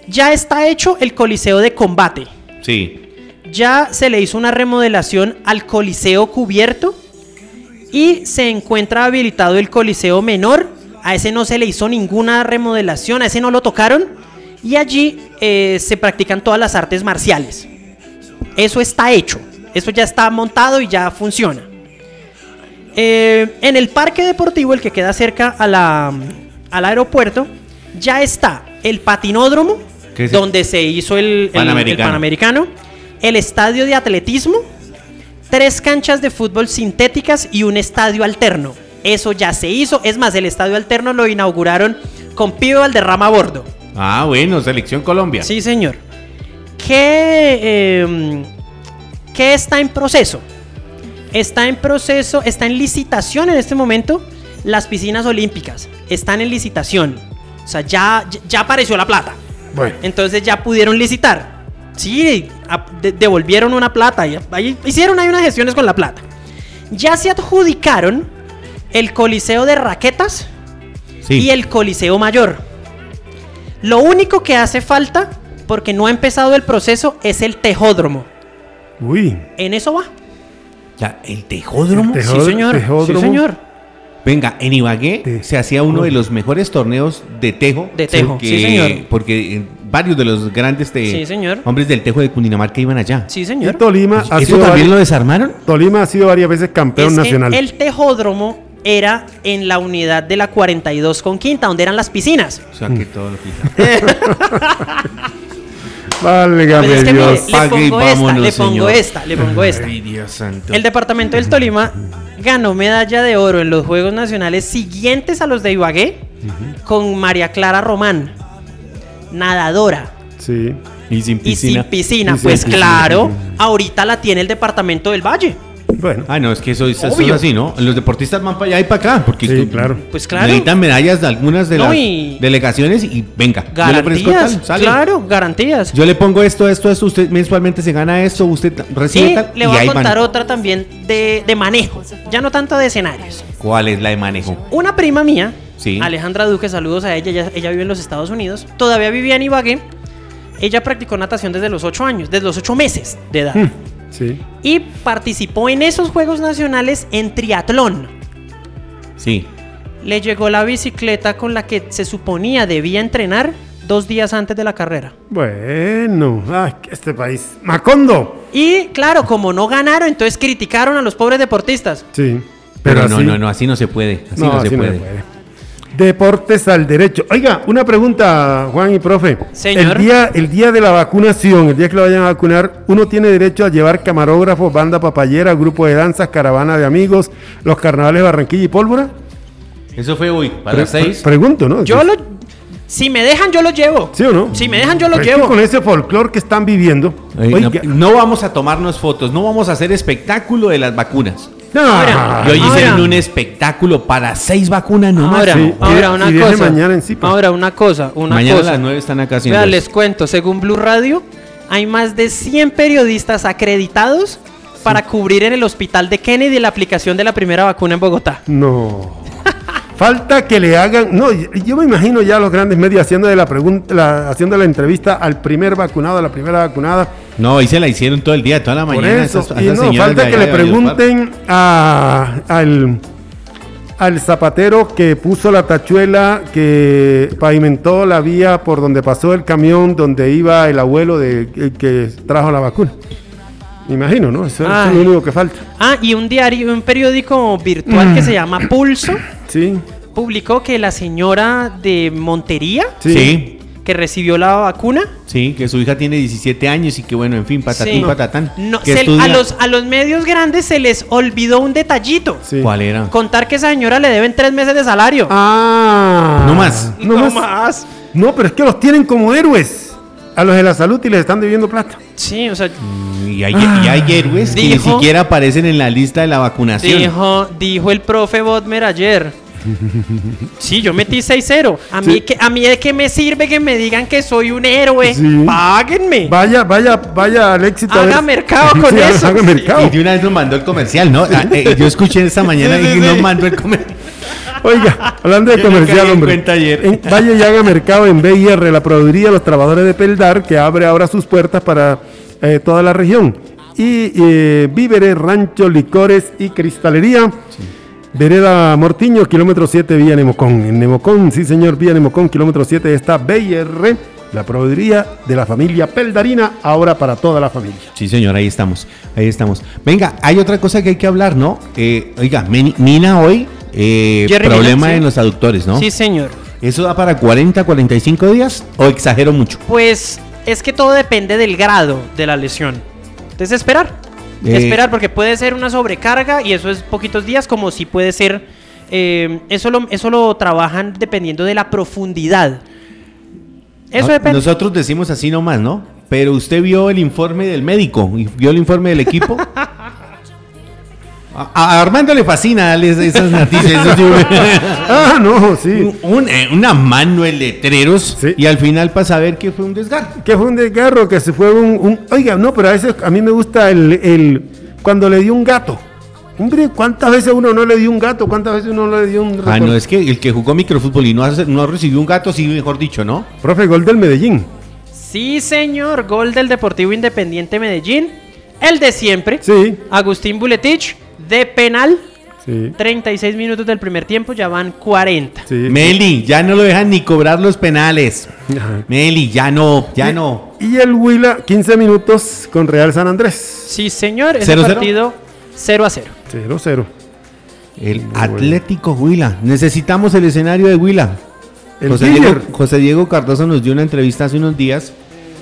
Ya está hecho el coliseo de combate. Sí. Ya se le hizo una remodelación al coliseo cubierto y se encuentra habilitado el coliseo menor. A ese no se le hizo ninguna remodelación, a ese no lo tocaron. Y allí eh, se practican todas las artes marciales. Eso está hecho. Eso ya está montado y ya funciona. Eh, en el parque deportivo, el que queda cerca a la, al aeropuerto, ya está el patinódromo, donde se hizo el, el- el Panamericano. El estadio de atletismo, tres canchas de fútbol sintéticas y un estadio alterno. Eso ya se hizo. Es más, el estadio alterno lo inauguraron con Pío Valderrama a bordo. Ah, bueno, Selección Colombia. Sí, señor. ¿Qué, eh, ¿Qué está en proceso? Está en proceso, está en licitación en este momento las piscinas olímpicas. Están en licitación. O sea, ya, ya apareció la plata. Bueno, Entonces ya pudieron licitar. Sí, a- de- devolvieron una plata. y ahí hicieron ahí unas gestiones con la plata. Ya se adjudicaron el Coliseo de Raquetas Sí. y el Coliseo Mayor. Lo único que hace falta, porque no ha empezado el proceso, es el tejódromo. uy. En eso va. Ya, el tejódromo. El Sí, Tejó- señor. tejódromo. Sí, señor. Venga, en Ibagué Te- se hacía uno de los mejores torneos de tejo. De tejo, porque- sí, señor. Porque eh, varios de los grandes te- Sí, señor. hombres del tejo de Cundinamarca iban allá. Sí, Y señor. Tolima ha, ¿Eso sido también vari- lo desarmaron? Tolima ha sido varias veces campeón Es que nacional. el tejódromo era en la unidad de la 42 con quinta, donde eran las piscinas. O sea, que todo lo quita. Válgame Pues es que mire, Dios. le Pague y pongo esta, le pongo señor. esta, le pongo esta. Ay, Dios santo. El departamento del Tolima ganó medalla de oro en los Juegos Nacionales siguientes a los de Ibagué con María Clara Román, nadadora Sí. Y sin y sin piscina. Y sin pues piscina, claro, sí. ahorita la tiene el departamento del Valle. Bueno. Ah, no, es que eso, eso es así, ¿no? Los deportistas van para allá y para acá. Porque Sí, tú- claro. Pues claro. Necesitan medallas de algunas de No, las y- delegaciones y venga. yo le ofrezco Garantías, tal, sale. claro, garantías. Yo le pongo esto, esto, esto. Usted mensualmente se gana esto. Usted recibe Y tal. le y voy a van. contar otra también de, de manejo, ya no tanto de escenarios. ¿Cuál es la de manejo? Una prima mía, Sí. Alejandra Duque, saludos a ella, ella, ella vive en los Estados Unidos, todavía vivía en Ibagué. Ella practicó natación desde los 8 años, desde los 8 meses de edad. Hmm, Sí. Y participó en esos Juegos Nacionales en triatlón. Sí. Le llegó la bicicleta con la que se suponía debía entrenar dos días antes de la carrera. Bueno. Ay, este país. Macondo. Y claro, como no ganaron, entonces criticaron a los pobres deportistas. Sí. Pero, Pero, no, así- no, no, así no se puede. Así no, no, se así no puede. se puede. Deportes al derecho. Oiga, una pregunta, Juan y profe. Señor. El día, el día de la vacunación, el día que lo vayan a vacunar, uno tiene derecho a llevar camarógrafos, banda papayera, grupo de danzas, caravana de amigos, los carnavales de Barranquilla y Pólvora. Eso fue hoy, para las seis. pre- pregunto, ¿no? Yo lo. Si me dejan, yo lo llevo. ¿Sí o no? Si me dejan, yo lo Pero es que llevo. con ese folclore que están viviendo. Oye, oiga, no, no vamos a tomarnos fotos, no vamos a hacer espectáculo de las vacunas. No, ahora, y hoy ahora. hicieron un espectáculo para seis vacunas nomás. Ahora, Sí, ahora una y cosa. mañana en Zipa. Ahora una cosa, una Mañana a las nueve están acá haciendo Vea, eso. les cuento, según Blue Radio, hay más de 100 periodistas acreditados para cubrir en el hospital de Kennedy la aplicación de la primera vacuna en Bogotá. No. Falta que le hagan. No, yo yo me imagino ya los grandes medios haciendo de la pregunta, la- haciendo la entrevista al primer vacunado, a la primera vacunada. No, ahí se la hicieron todo el día, toda la Por mañana. eso. esas- y esas no, falta que le pregunten a, al, al zapatero que puso la tachuela, que pavimentó la vía por donde pasó el camión, donde iba el abuelo de, el que trajo la vacuna. Me imagino, ¿no? Eso, es lo único que falta. Ah, y un diario, un periódico virtual que se llama Pulso, Sí. publicó que la señora de Montería, Sí. Sí. Que recibió la vacuna. Sí, que su hija tiene 17 años y que bueno, en fin, patatín, Sí. patatán. No, que se- estudia- a, los, a los medios grandes se les olvidó un detallito. ¿Cuál era? Contar que esa señora le deben tres meses de salario. Ah. No más. No, No más. más. No, pero es que los tienen como héroes. A los de la salud y les están debiendo plata. Sí, o sea, Y hay, y hay héroes que ni siquiera aparecen en la lista de la vacunación. dijo, dijo el profe Bodmer ayer. Sí, yo metí 6-0. A mí, Sí. que, a mí de qué me sirve que me digan que soy un héroe. Sí. Páguenme. Vaya, vaya, vaya al éxito. a Haga mercado con Sí, eso. Haga mercado. Y de una vez nos mandó el comercial, ¿no? Ah, eh, yo escuché esta mañana Sí, sí, y nos sí. mandó el comercial. Oiga, hablando de Yo comercial, hombre. En- vaya y haga mercado en BIR, la proveeduría de los trabajadores de Peldar, que abre ahora sus puertas para eh, toda la región. Y eh, víveres, rancho, licores y cristalería. Vereda Mortiño, kilómetro 7, vía Nemocón. En Nemocón, sí señor, vía Nemocón, kilómetro 7 está BIR, la proveeduría de la familia Peldarina, ahora para toda la familia. Sí, señor, ahí estamos. Ahí estamos. Venga, hay otra cosa que hay que hablar, ¿no? Eh, oiga, Mina hoy, eh, problema Mina, sí. en los aductores, ¿no? Sí, señor. ¿Eso da para 40, 45 días o exagero mucho? Pues es que todo depende del grado de la lesión. Entonces esperar. Eh. Esperar porque puede ser una sobrecarga y eso es poquitos días como si puede ser... eh, eso, lo, eso lo trabajan dependiendo de la profundidad. Eso depende. Nosotros decimos así nomás, ¿no? Pero usted vio el informe del médico y vio el informe del equipo. A, a Armando le fascina darle esas- noticias. sí. Ah, no, sí. Un- eh, una mano de letreros y al final para saber que fue un desgarro. Que fue un desgarro, que se fue un, un- Oiga, no, pero a veces a mí me gusta el, el- Cuando le dio un gato. Hombre, ¿cuántas veces uno no le dio un gato? ¿Cuántas veces uno no le dio un... Ah, no, es que el que jugó microfútbol y no, hace- no recibió un gato, sí, mejor dicho, ¿no? Profe, gol del Medellín. Sí, señor. Gol del Deportivo Independiente Medellín. El de siempre. Sí. Agustín Buletich. De penal. Sí. 36 minutos del primer tiempo. Ya van 40. Sí. Meli, ya no lo dejan ni cobrar los penales. Meli, ya no, ya no. Y el Huila, 15 minutos con Real San Andrés. Sí, señor. Ese 0-0. partido 0 a 0. 0-0. El Atlético Huila. Necesitamos el escenario de Huila. El José. Diego, José Diego Cardoso nos dio una entrevista hace unos días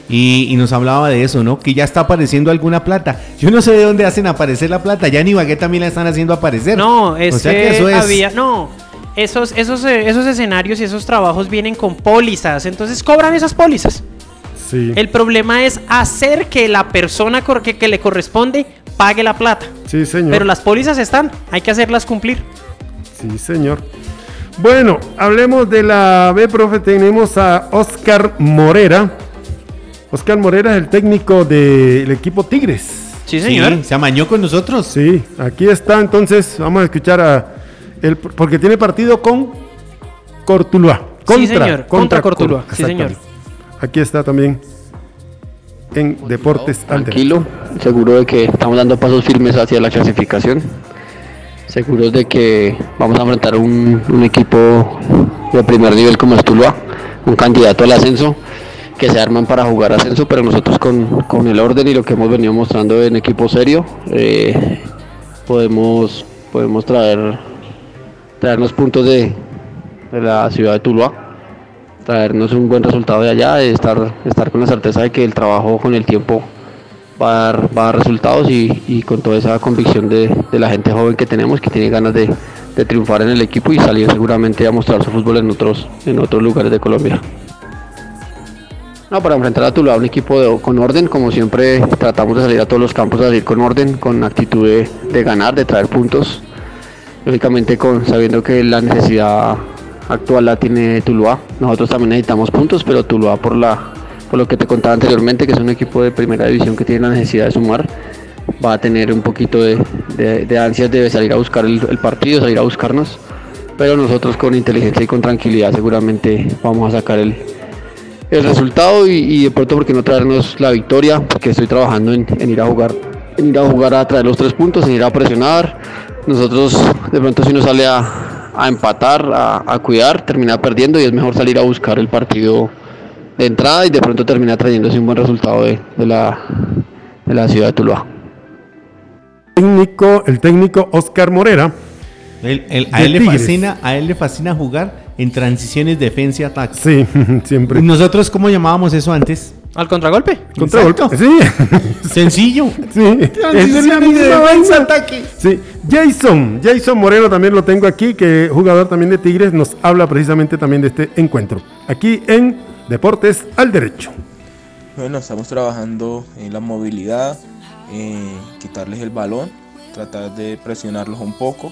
y, y nos hablaba de eso, ¿no? Que ya está apareciendo alguna plata. Yo no sé de dónde hacen aparecer la plata. Ya en Ibagué también la están haciendo aparecer. No, es o sea que, que eso es. había. No. Esos, esos, eh, esos escenarios y esos trabajos vienen con pólizas. Entonces cobran esas pólizas. Sí. El problema es hacer que la persona que, que le corresponde pague la plata. Sí, señor. Pero las pólizas están, hay que hacerlas cumplir. Sí, señor. Bueno, hablemos de la B, profe. Tenemos a Oscar Morera. Oscar Morera es el técnico del equipo Tigres. Sí, Sí, se amañó con nosotros. Sí, aquí está. Entonces, vamos a escuchar a. El, porque tiene partido con Cortuluá. Sí, señor, contra Cortuluá, Cor- sí, señor. Aquí está también en Deportes tranquilo, seguro de que estamos dando pasos firmes hacia la clasificación, seguros de que vamos a enfrentar un, un equipo de primer nivel como es Tuluá, un candidato al ascenso, que se arman para jugar ascenso, pero nosotros con, con el orden y lo que hemos venido mostrando en equipo serio, eh, podemos, podemos traer, traernos puntos de, de la ciudad de Tuluá traernos un buen resultado de allá, estar, estar con la certeza de que el trabajo con el tiempo va a dar, va a dar resultados y, y con toda esa convicción de, de la gente joven que tenemos, que tiene ganas de, de triunfar en el equipo y salir seguramente a mostrar su fútbol en otros, en otros lugares de Colombia. No, para enfrentar a Tuluá, un equipo con orden, como siempre tratamos de salir a todos los campos a salir con orden, con actitud de, ganar, de traer puntos, lógicamente con sabiendo que la necesidad actual la tiene Tuluá. Nosotros también necesitamos puntos, pero Tuluá por por lo que te contaba anteriormente, que es un equipo de primera división que tiene la necesidad de sumar, va a tener un poquito de, ansias de salir a buscar el partido, salir a buscarnos. Pero nosotros con inteligencia y con tranquilidad seguramente vamos a sacar el, el resultado y, y de pronto porque no traernos la victoria, porque estoy trabajando en, en ir a jugar, en ir a jugar a traer los tres puntos, en ir a presionar. Nosotros de pronto si nos sale a, a empatar, a, a cuidar, termina perdiendo y es mejor salir a buscar el partido de entrada y de pronto termina trayéndose un buen resultado de, de la, de la ciudad de Tuluá. Técnico, el técnico Oscar Morera. Él- él- a, él le fascina, a él le fascina jugar en transiciones, defensa y ataque. Sí, siempre. ¿Nosotros cómo llamábamos eso antes? ¿Al contragolpe? Contragolpe. Sí. Sencillo. Sí. Es la misma vaina. Sí. Jason, Jason Moreno también lo tengo aquí, que jugador también de Tigres, nos habla precisamente también de este encuentro. Aquí en Deportes al Derecho. Bueno, estamos trabajando en la movilidad, en quitarles el balón, tratar de presionarlos un poco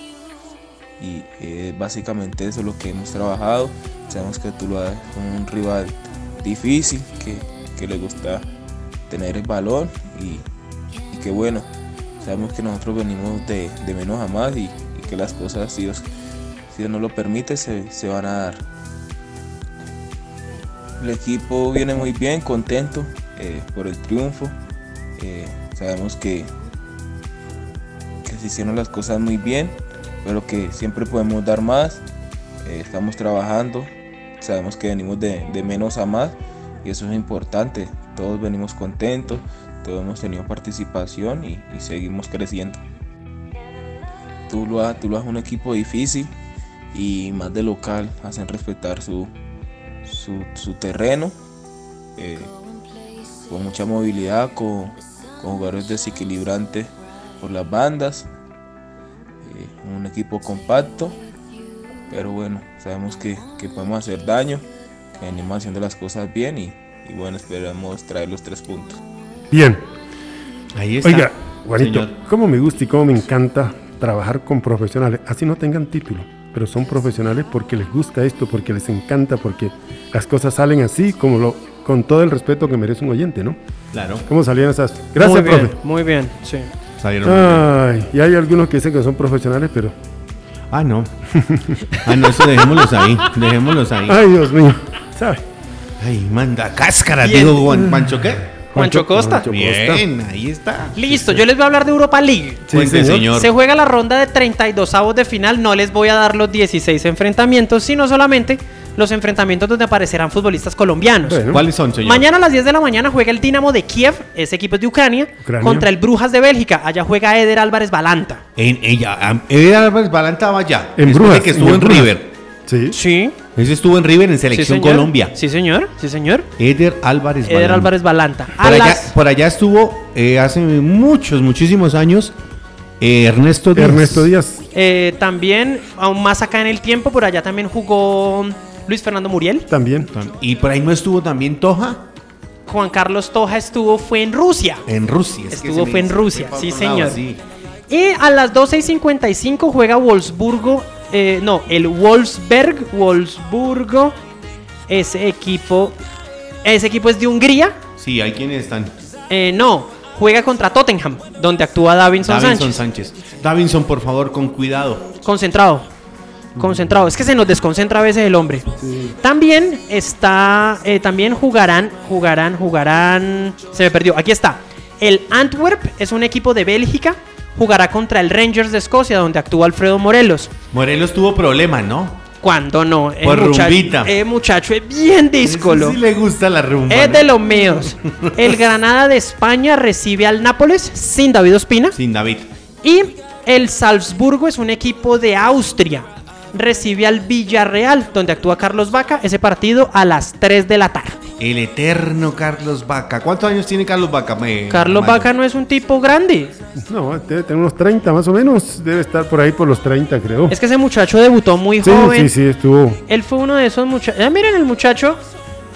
y eh, básicamente eso es lo que hemos trabajado. Sabemos que Tuluá es un rival difícil, que, que le gusta tener el balón y, y que bueno, sabemos que nosotros venimos de, de menos a más y, y que las cosas, si Dios, si Dios nos lo permite, se, se van a dar. El equipo viene muy bien, contento eh, por el triunfo. Eh, sabemos que, que se hicieron las cosas muy bien, pero que siempre podemos dar más. Eh, estamos trabajando, sabemos que venimos de, de menos a más y eso es importante. Todos venimos contentos, todos hemos tenido participación y, seguimos creciendo. Tuluá, Tuluá es un equipo difícil y más de local hacen respetar su, su, su terreno eh, con mucha movilidad, con, con jugadores desequilibrantes por las bandas, un equipo compacto, pero bueno, sabemos que, que podemos hacer daño, que venimos haciendo las cosas bien y, y bueno, esperamos traer los tres puntos. Bien. Ahí está. Oiga, Juanito, señor. cómo me gusta y cómo me encanta trabajar con profesionales, así no tengan título, pero son profesionales porque les gusta esto, porque les encanta, porque las cosas salen así, como lo, con todo el respeto que merece un oyente, ¿no? Claro. ¿Cómo salían esas? Gracias, muy bien, profe. Muy bien, sí. Salieron. Ay, y hay algunos que dicen que son profesionales, pero. Ah, no. Ah, no, eso dejémoslos ahí. Dejémoslos ahí. Ay, Dios mío. ¿Sabe? Ay, manda cáscara, digo Juan Pancho, ¿qué? Juancho Costa. Juancho Bien, ahí está. Listo, yo les voy a hablar de Europa League. Sí, Cuente, señor. señor. Se juega la ronda de 32 avos de final. No les voy a dar los 16 enfrentamientos, sino solamente los enfrentamientos donde aparecerán futbolistas colombianos. Bueno. ¿Cuáles son, señor? Mañana a las 10 de la mañana juega el Dinamo de Kiev, ese equipo es de Ucrania, Ucrania. contra el Brujas de Bélgica. Allá juega Eder Álvarez Balanta. En ella, Eder Álvarez Balanta va allá. En Brujas. de que estuvo en. River. Sí. Sí. Ese estuvo en River en Selección. Colombia. Sí, señor. Sí, señor. Eder Álvarez Eder Balanta. Álvarez Balanta. Por allá, las- por allá estuvo eh, hace muchos, muchísimos años eh, Ernesto Díaz. Ernesto Díaz. eh, también, aún más acá en el tiempo, por allá también jugó Luis Fernando Muriel. También. Y por ahí no estuvo también Toja Juan Carlos Toja estuvo, fue en Rusia. en Rusia. Es Estuvo fue en Rusia, sí, lado, señor. sí. Y a las 12 y 55 juega Wolfsburgo. eh, no, el Wolfsberg. Wolfsburgo. Ese equipo. Ese equipo es de Hungría. Sí, hay quienes están. Eh, no, juega contra Tottenham, donde actúa Davinson, Davinson Sánchez. Sánchez. Davinson, por favor, con cuidado. Concentrado. Concentrado. Es que se nos desconcentra a veces el hombre. También está. eh, también jugarán. Jugarán. Jugarán. Se me perdió. Aquí está. El Antwerp es un equipo de Bélgica. Jugará contra el Rangers de Escocia, donde actúa Alfredo Morelos. Morelos tuvo problemas, ¿no? Cuando no. El Por muchacho, rumbita. el muchacho es bien díscolo. Sí le gusta la rumba. Es ¿no? de los míos. El Granada de España recibe al Nápoles sin David Ospina. Sin David. Y el Salzburgo es un equipo de Austria. Recibe al Villarreal, donde actúa Carlos Vaca. Ese partido a las 3 de la tarde. El eterno Carlos Vaca. ¿Cuántos años tiene Carlos Vaca? me- Carlos? Vaca no es un tipo grande. No, debe tener unos 30 más o menos. Debe estar por ahí por los 30, creo. Es que ese muchacho debutó muy sí, joven. sí, sí, estuvo. Él fue uno de esos muchachos. Ah, miren el muchacho.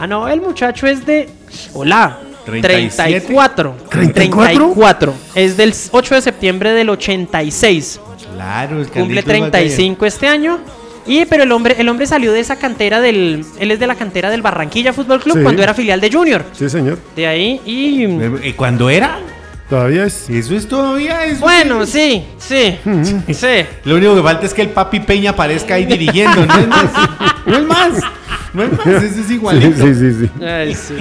Ah, no, el muchacho es de. Hola. 37. 34. 34. 34. Es del 8 de septiembre del 86. Claro, el Cumple Carlitos Vaca. 35 este año. Y pero el hombre, el hombre salió de esa cantera del. Él es de la cantera del Barranquilla Fútbol Club Sí. cuando era filial de Junior. Sí, señor. De ahí y. Eh, ¿Cuándo era? Todavía es. Eso es todavía. Eso Bueno, sí, sí. Sí. Lo único que falta es que el papi Peña aparezca ahí dirigiendo. No es más. No es más. No es más. Eso es igualito. Sí, sí, sí. Ay, sí.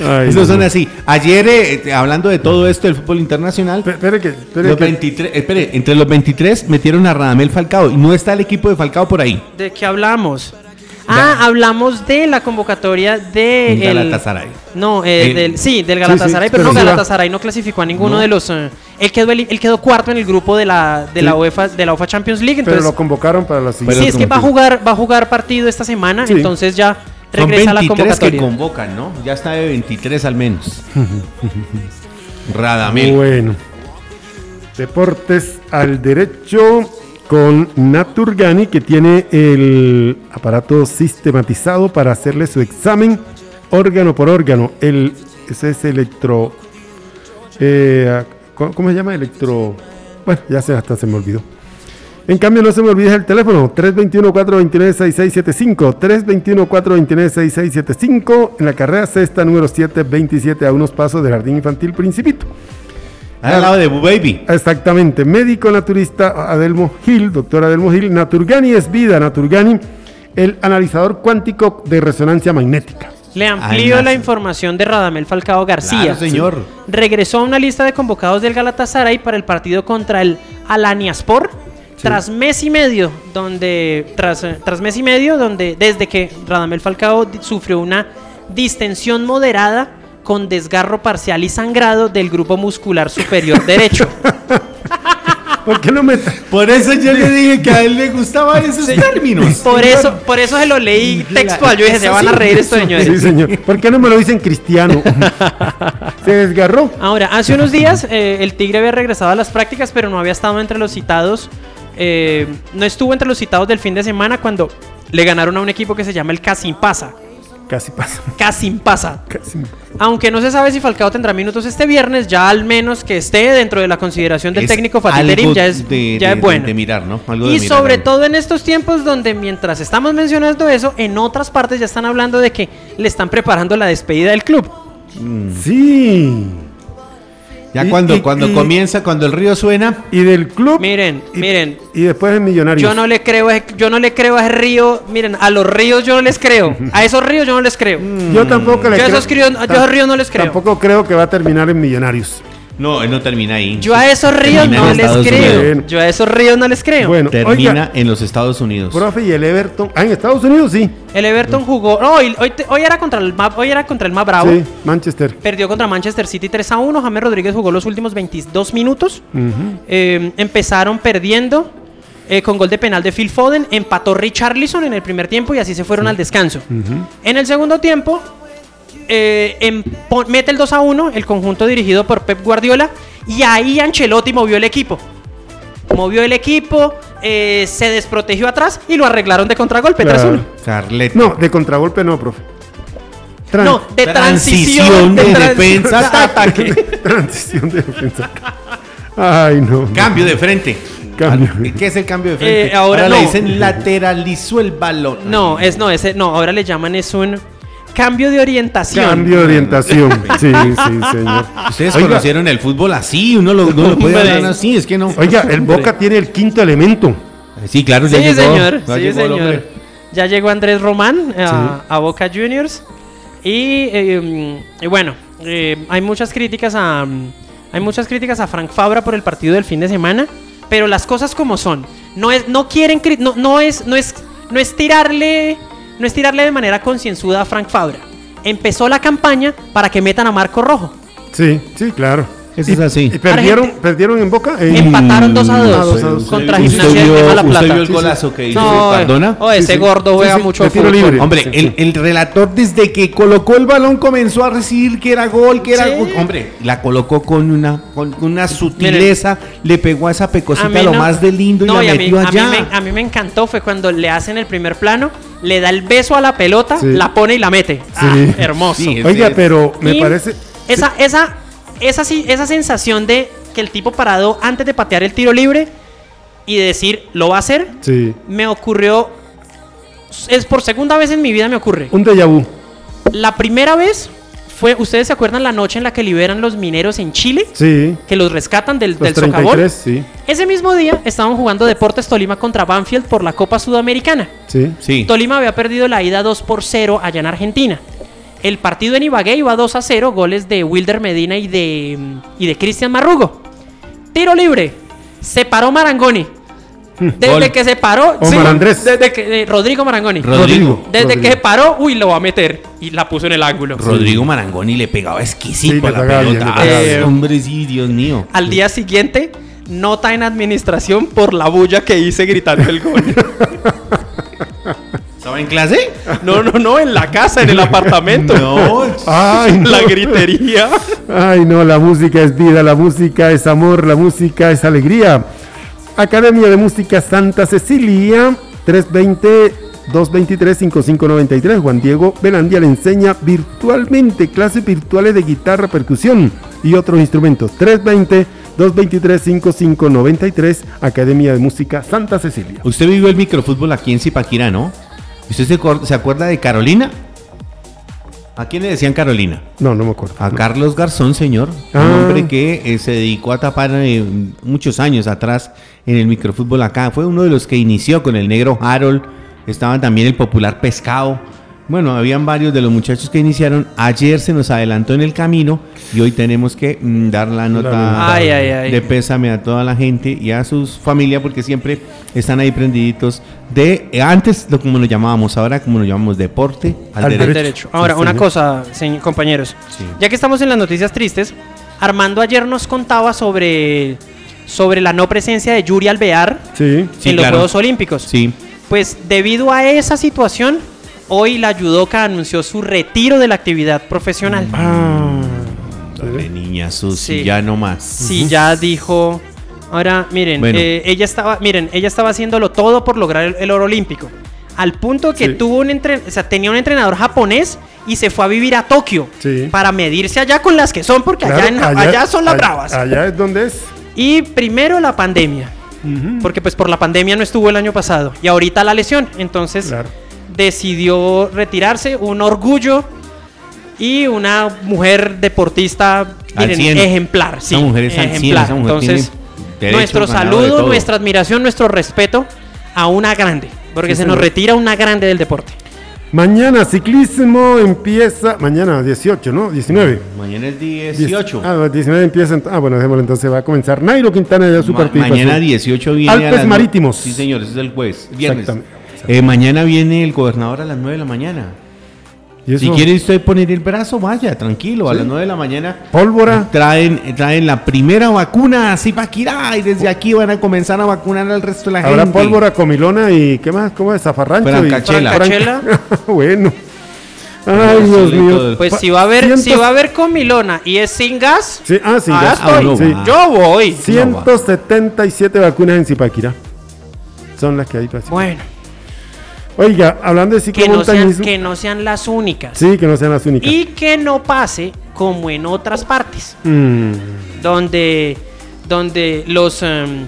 Ay, Esos son no. así. Ayer, eh, hablando de todo esto del fútbol internacional, Pe- Espere que. espere los que- 23, espere, entre los 23 metieron a Radamel Falcao y no está el equipo de Falcao por ahí. ¿De qué hablamos? Ah, hablamos de la convocatoria de el- Galatasaray. No, eh, El- del, sí, del Galatasaray, sí, pero, pero no. Galatasaray no clasificó a ninguno No. de los. eh, él quedó el- él quedó cuarto en el grupo de la de la. UEFA de la UEFA Champions League, Pero entonces lo convocaron para la siguiente. sí es que va a jugar va a jugar partido esta semana, Sí. entonces ya Son regresa a la 23 que convocatoria. convocan, ¿no? Ya está de 23 al menos. Radamel. Bueno. Deportes al derecho con Naturgani que tiene el aparato sistematizado para hacerle su examen órgano por órgano. El, ese es electro... eh, ¿cómo, cómo se llama? Electro... Bueno, ya se, hasta se me olvidó. En cambio, no se me olvide el teléfono 321-429-6675. 321-429-6675 en la carrera sexta número 727 a unos pasos del Jardín Infantil Principito. Al lado de Boo Baby. Exactamente. Médico naturista Adelmo Gil, doctor Adelmo Gil. Naturgani es vida. Naturgani, el analizador cuántico de resonancia magnética. Le amplío Ay, la información de Radamel Falcao García. Claro, señor. Regresó a una lista de convocados del Galatasaray para el partido contra el Alaniaspor. Tras mes y medio, donde tras, eh, tras mes y medio, donde desde que Radamel Falcao sufrió una distensión moderada con desgarro parcial y sangrado del grupo muscular superior derecho. ¿Por qué no me.? Por eso yo le dije que a él le gustaban esos términos. Por eso, por eso se lo leí textual. Yo dije, se van a reír estos señores. Sí, señor. ¿Por qué no me lo dicen cristiano? Se desgarró. Ahora, hace unos días eh, el Tigre había regresado a las prácticas, pero no había estado entre los citados. Eh, no estuvo entre los citados del fin de semana cuando le ganaron a un equipo que se llama el Casim Pasa. Casi pasa. Casim Pasa. Casi. Aunque no se sabe si Falcao tendrá minutos este viernes, ya al menos que esté dentro de la consideración del Es técnico Fatih Terim, ya es, de, ya de- es bueno. de mirar, ¿no? Algo de Y mirar sobre todo en estos tiempos donde mientras estamos mencionando eso, en otras partes ya están hablando de que le están preparando la despedida del club. Sí. Ya Y- cuando, y- cuando y- comienza, cuando el río suena. Y del club. Miren, miren. Y después en Millonarios. Yo no le creo, a ese- yo no le creo a ese río. Miren, a los ríos yo no les creo. A esos ríos yo no les creo. Yo tampoco le Yo a creo. esos ríos, yo a esos ríos no les creo. Tampoco creo que va a terminar en Millonarios. No, él no termina ahí. Yo a esos ríos Termina no en les Estados creo. Unidos. Yo a esos ríos no les creo. Bueno, Termina oiga, en los Estados Unidos. profe, y el Everton. Ah, en Estados Unidos sí. El Everton jugó. No, hoy, hoy, era contra el más, hoy era contra el más bravo. Sí, Manchester. Perdió contra Manchester City 3 a 1. James Rodríguez jugó los últimos 22 minutos. Eh, empezaron perdiendo eh, con gol de penal de Phil Foden. Empató Richarlison en el primer tiempo y así se fueron al descanso. En el segundo tiempo, eh, pon- mete el 2 a 1 el conjunto dirigido por Pep Guardiola. Y ahí Ancelotti movió el equipo. Movió el equipo, eh, se desprotegió atrás y lo arreglaron de contragolpe 3 a 1. Carlet. No, de contragolpe no, profe. Tran- No, de Transición transición, de trans- defensa a ataque. Transición de defensa. Ay, no. Cambio de frente. Cambio. ¿Qué es el cambio de frente? Eh, ahora le no. dicen lateralizó el balón. No, es no, ese no, ahora le llaman es un cambio de orientación. Cambio de orientación. Sí, sí, señor. Ustedes Oiga. conocieron el fútbol así, uno lo, uno lo puede hablar así, es que no. Oiga, el Boca tiene el quinto elemento. Sí, claro, ya Sí, llegó. señor. ya Sí, llegó señor. Ya llegó Andrés Román a, Sí. a Boca Juniors. Y, eh, y bueno, eh, hay muchas críticas a hay muchas críticas a Frank Fabra por el partido del fin de semana, pero las cosas como son. No es no quieren no, no es no es no es tirarle no es tirarle de manera concienzuda a Frank Fabra. Empezó la campaña para que metan a Marco Rojo. Sí, sí, claro. Eso Y- es así. ¿Y perdieron, perdieron en Boca? En- Empataron 2 a 2 Ah, dos a dos. contra ¿Usted Gimnasia de usted Plata. vio el golazo que hizo No, Cardona? oh, ese Sí, gordo juega sí, mucho tiro libre. Hombre, Sí, el, sí. el relator desde que colocó el balón comenzó a recibir que era gol, que era Sí. gol. Hombre, la colocó con una, con una sutileza, le pegó a esa A pecosita lo no- más de lindo y no, la a mí, metió a mí allá. me, a mí me encantó fue cuando le hacen el primer plano, le da el beso a la pelota, Sí. la pone y la mete. Ah, Sí. hermoso. Sí, Oiga, pero me Y parece. Esa, esa, esa, sí- esa sensación de que el tipo parado antes de patear el tiro libre y de decir, lo va a hacer, Sí. me ocurrió. Es por segunda vez en mi vida me ocurre. Un déjà vu. La primera vez fue, ¿ustedes se acuerdan la noche en la que liberan los mineros en Chile? Sí. Que los rescatan del, Los del socavón. 33, sí. Ese mismo día estaban jugando Deportes Tolima contra Banfield por la Copa Sudamericana. Sí. Sí. Tolima había perdido la ida 2 por 0 allá en Argentina. El partido en Ibagué iba 2 a 0, goles de Wilder Medina y de, y de Cristian Marrugo. Tiro libre. Se paró Marangoni. Desde Gol. que se paró. Omar Andrés. Desde que, eh, Rodrigo Marangoni. Rodrigo. Desde Rodrigo. que se paró, uy, lo va a meter. Y la puso en el ángulo. Rodrigo Marangoni le pegaba exquisito Sí, le la pegaba bien, pelota. le Ay, hombre, sí, Dios mío. Al día siguiente, nota en administración por la bulla que hice gritando el gol. ¿Estaba en clase? No, no, no, en la casa, en el apartamento. No. Ay, no. La gritería. Ay, no, la música es vida, la música es amor, la música es alegría. Academia de Música Santa Cecilia, 320-223-5593. Juan Diego Belandia le enseña virtualmente clases virtuales de guitarra, percusión y otros instrumentos. 320-223-5593, Academia de Música Santa Cecilia. Usted vivió el microfútbol aquí en Zipaquirá, ¿no? ¿Usted se, se acuerda de Carolina? ¿A quién le decían Carolina? No, no me acuerdo. A Carlos Garzón, señor. Ah. Un hombre que eh, se dedicó a tapar eh, muchos años atrás en el microfútbol acá. Fue uno de los que inició con el negro Harold. Estaban también el popular Pescado. Bueno, habían varios de los muchachos que iniciaron. Ayer se nos adelantó en el camino y hoy tenemos que mm, dar la nota Ay, ay, ay. de pésame a toda la gente y a sus familias porque siempre están ahí prendiditos de eh, antes lo como lo llamábamos, ahora como lo llamamos deporte al, Al derecho. Ahora, Sí, una señor. cosa, compañeros. Sí. Ya que estamos en las noticias tristes, Armando ayer nos contaba sobre, sobre la no presencia de Yuri Alvear Sí. Sí, en los claro. Juegos Olímpicos. Sí. Pues debido a esa situación, hoy la judoka anunció su retiro de la actividad profesional. Ah, Dale, niña Susi, Sí. ya no más. Sí, ya dijo. Ahora, miren, Bueno. eh, ella estaba, miren, ella estaba haciéndolo todo por lograr el, el oro olímpico. Al punto que Sí. tuvo un entren o sea, tenía un entrenador japonés y se fue a vivir a Tokio Sí. para medirse allá con las que son, porque claro, allá, en- allá son las allá- bravas. Allá es donde es. Y primero la pandemia, porque pues por la pandemia no estuvo el año pasado y ahorita la lesión, entonces Claro. Decidió retirarse, un orgullo y una mujer deportista Al miren, 100. ejemplar, sí, Esa mujer es al 100, ejemplar. esa mujer Entonces, derecho, nuestro saludo, nuestra admiración, nuestro respeto a una grande, porque Sí, se nos retira una grande del deporte. Mañana ciclismo empieza, mañana 18, ¿no? 19. Mañana es Diez- 18. Ah, 19 empieza. Ah, bueno, dejémoslo entonces. Va a comenzar Nairo Quintana ya su Ma- participación. mañana 18 viene. Alpes a las nue- Marítimos. Sí, señor, ese es el jueves. Viernes. Exactamente. Eh, mañana viene el gobernador a las 9 de la mañana. Si quiere usted poner el brazo, vaya, tranquilo, a las 9 de la mañana. Pólvora. Traen, traen la primera vacuna a Zipaquirá y desde aquí van a comenzar a vacunar al resto de la Habrá gente. pólvora, comilona y ¿qué más? ¿Cómo es? Zafarrancho. y- Francachela. Francachela. bueno. Ay, Dios mío. Pues si va a haber, si va a haber comilona y es sin gas, Sí, ah, sí, ah, ya. estoy. no Sí. Yo voy. 177 vacunas en Zipaquirá. Son las que hay para Bueno, Oiga, hablando de que no, sean, ciclomontañismo. que no sean las únicas. Sí, que no sean las únicas. Y que no pase como en otras partes, Mm, donde, donde los, em,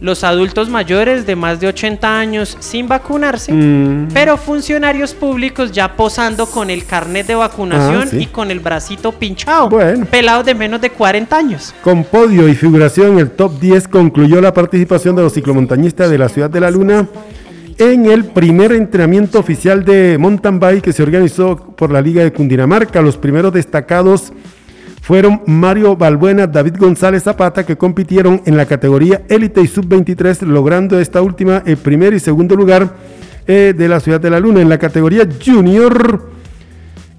los adultos mayores de más de 80 años sin vacunarse, mm. pero funcionarios públicos ya posando con el carnet de vacunación Ah, sí. y con el bracito pinchado, Bueno. pelados de menos de 40 años. Con podio y figuración en el top 10 concluyó la participación de los ciclomontañistas de la Ciudad de la Luna en el primer entrenamiento oficial de mountain bike que se organizó por la Liga de Cundinamarca. Los primeros destacados fueron Mario Balbuena, David González Zapata, que compitieron en la categoría élite y sub-23, logrando esta última el primer y segundo lugar eh, de la Ciudad de la Luna. En la categoría junior,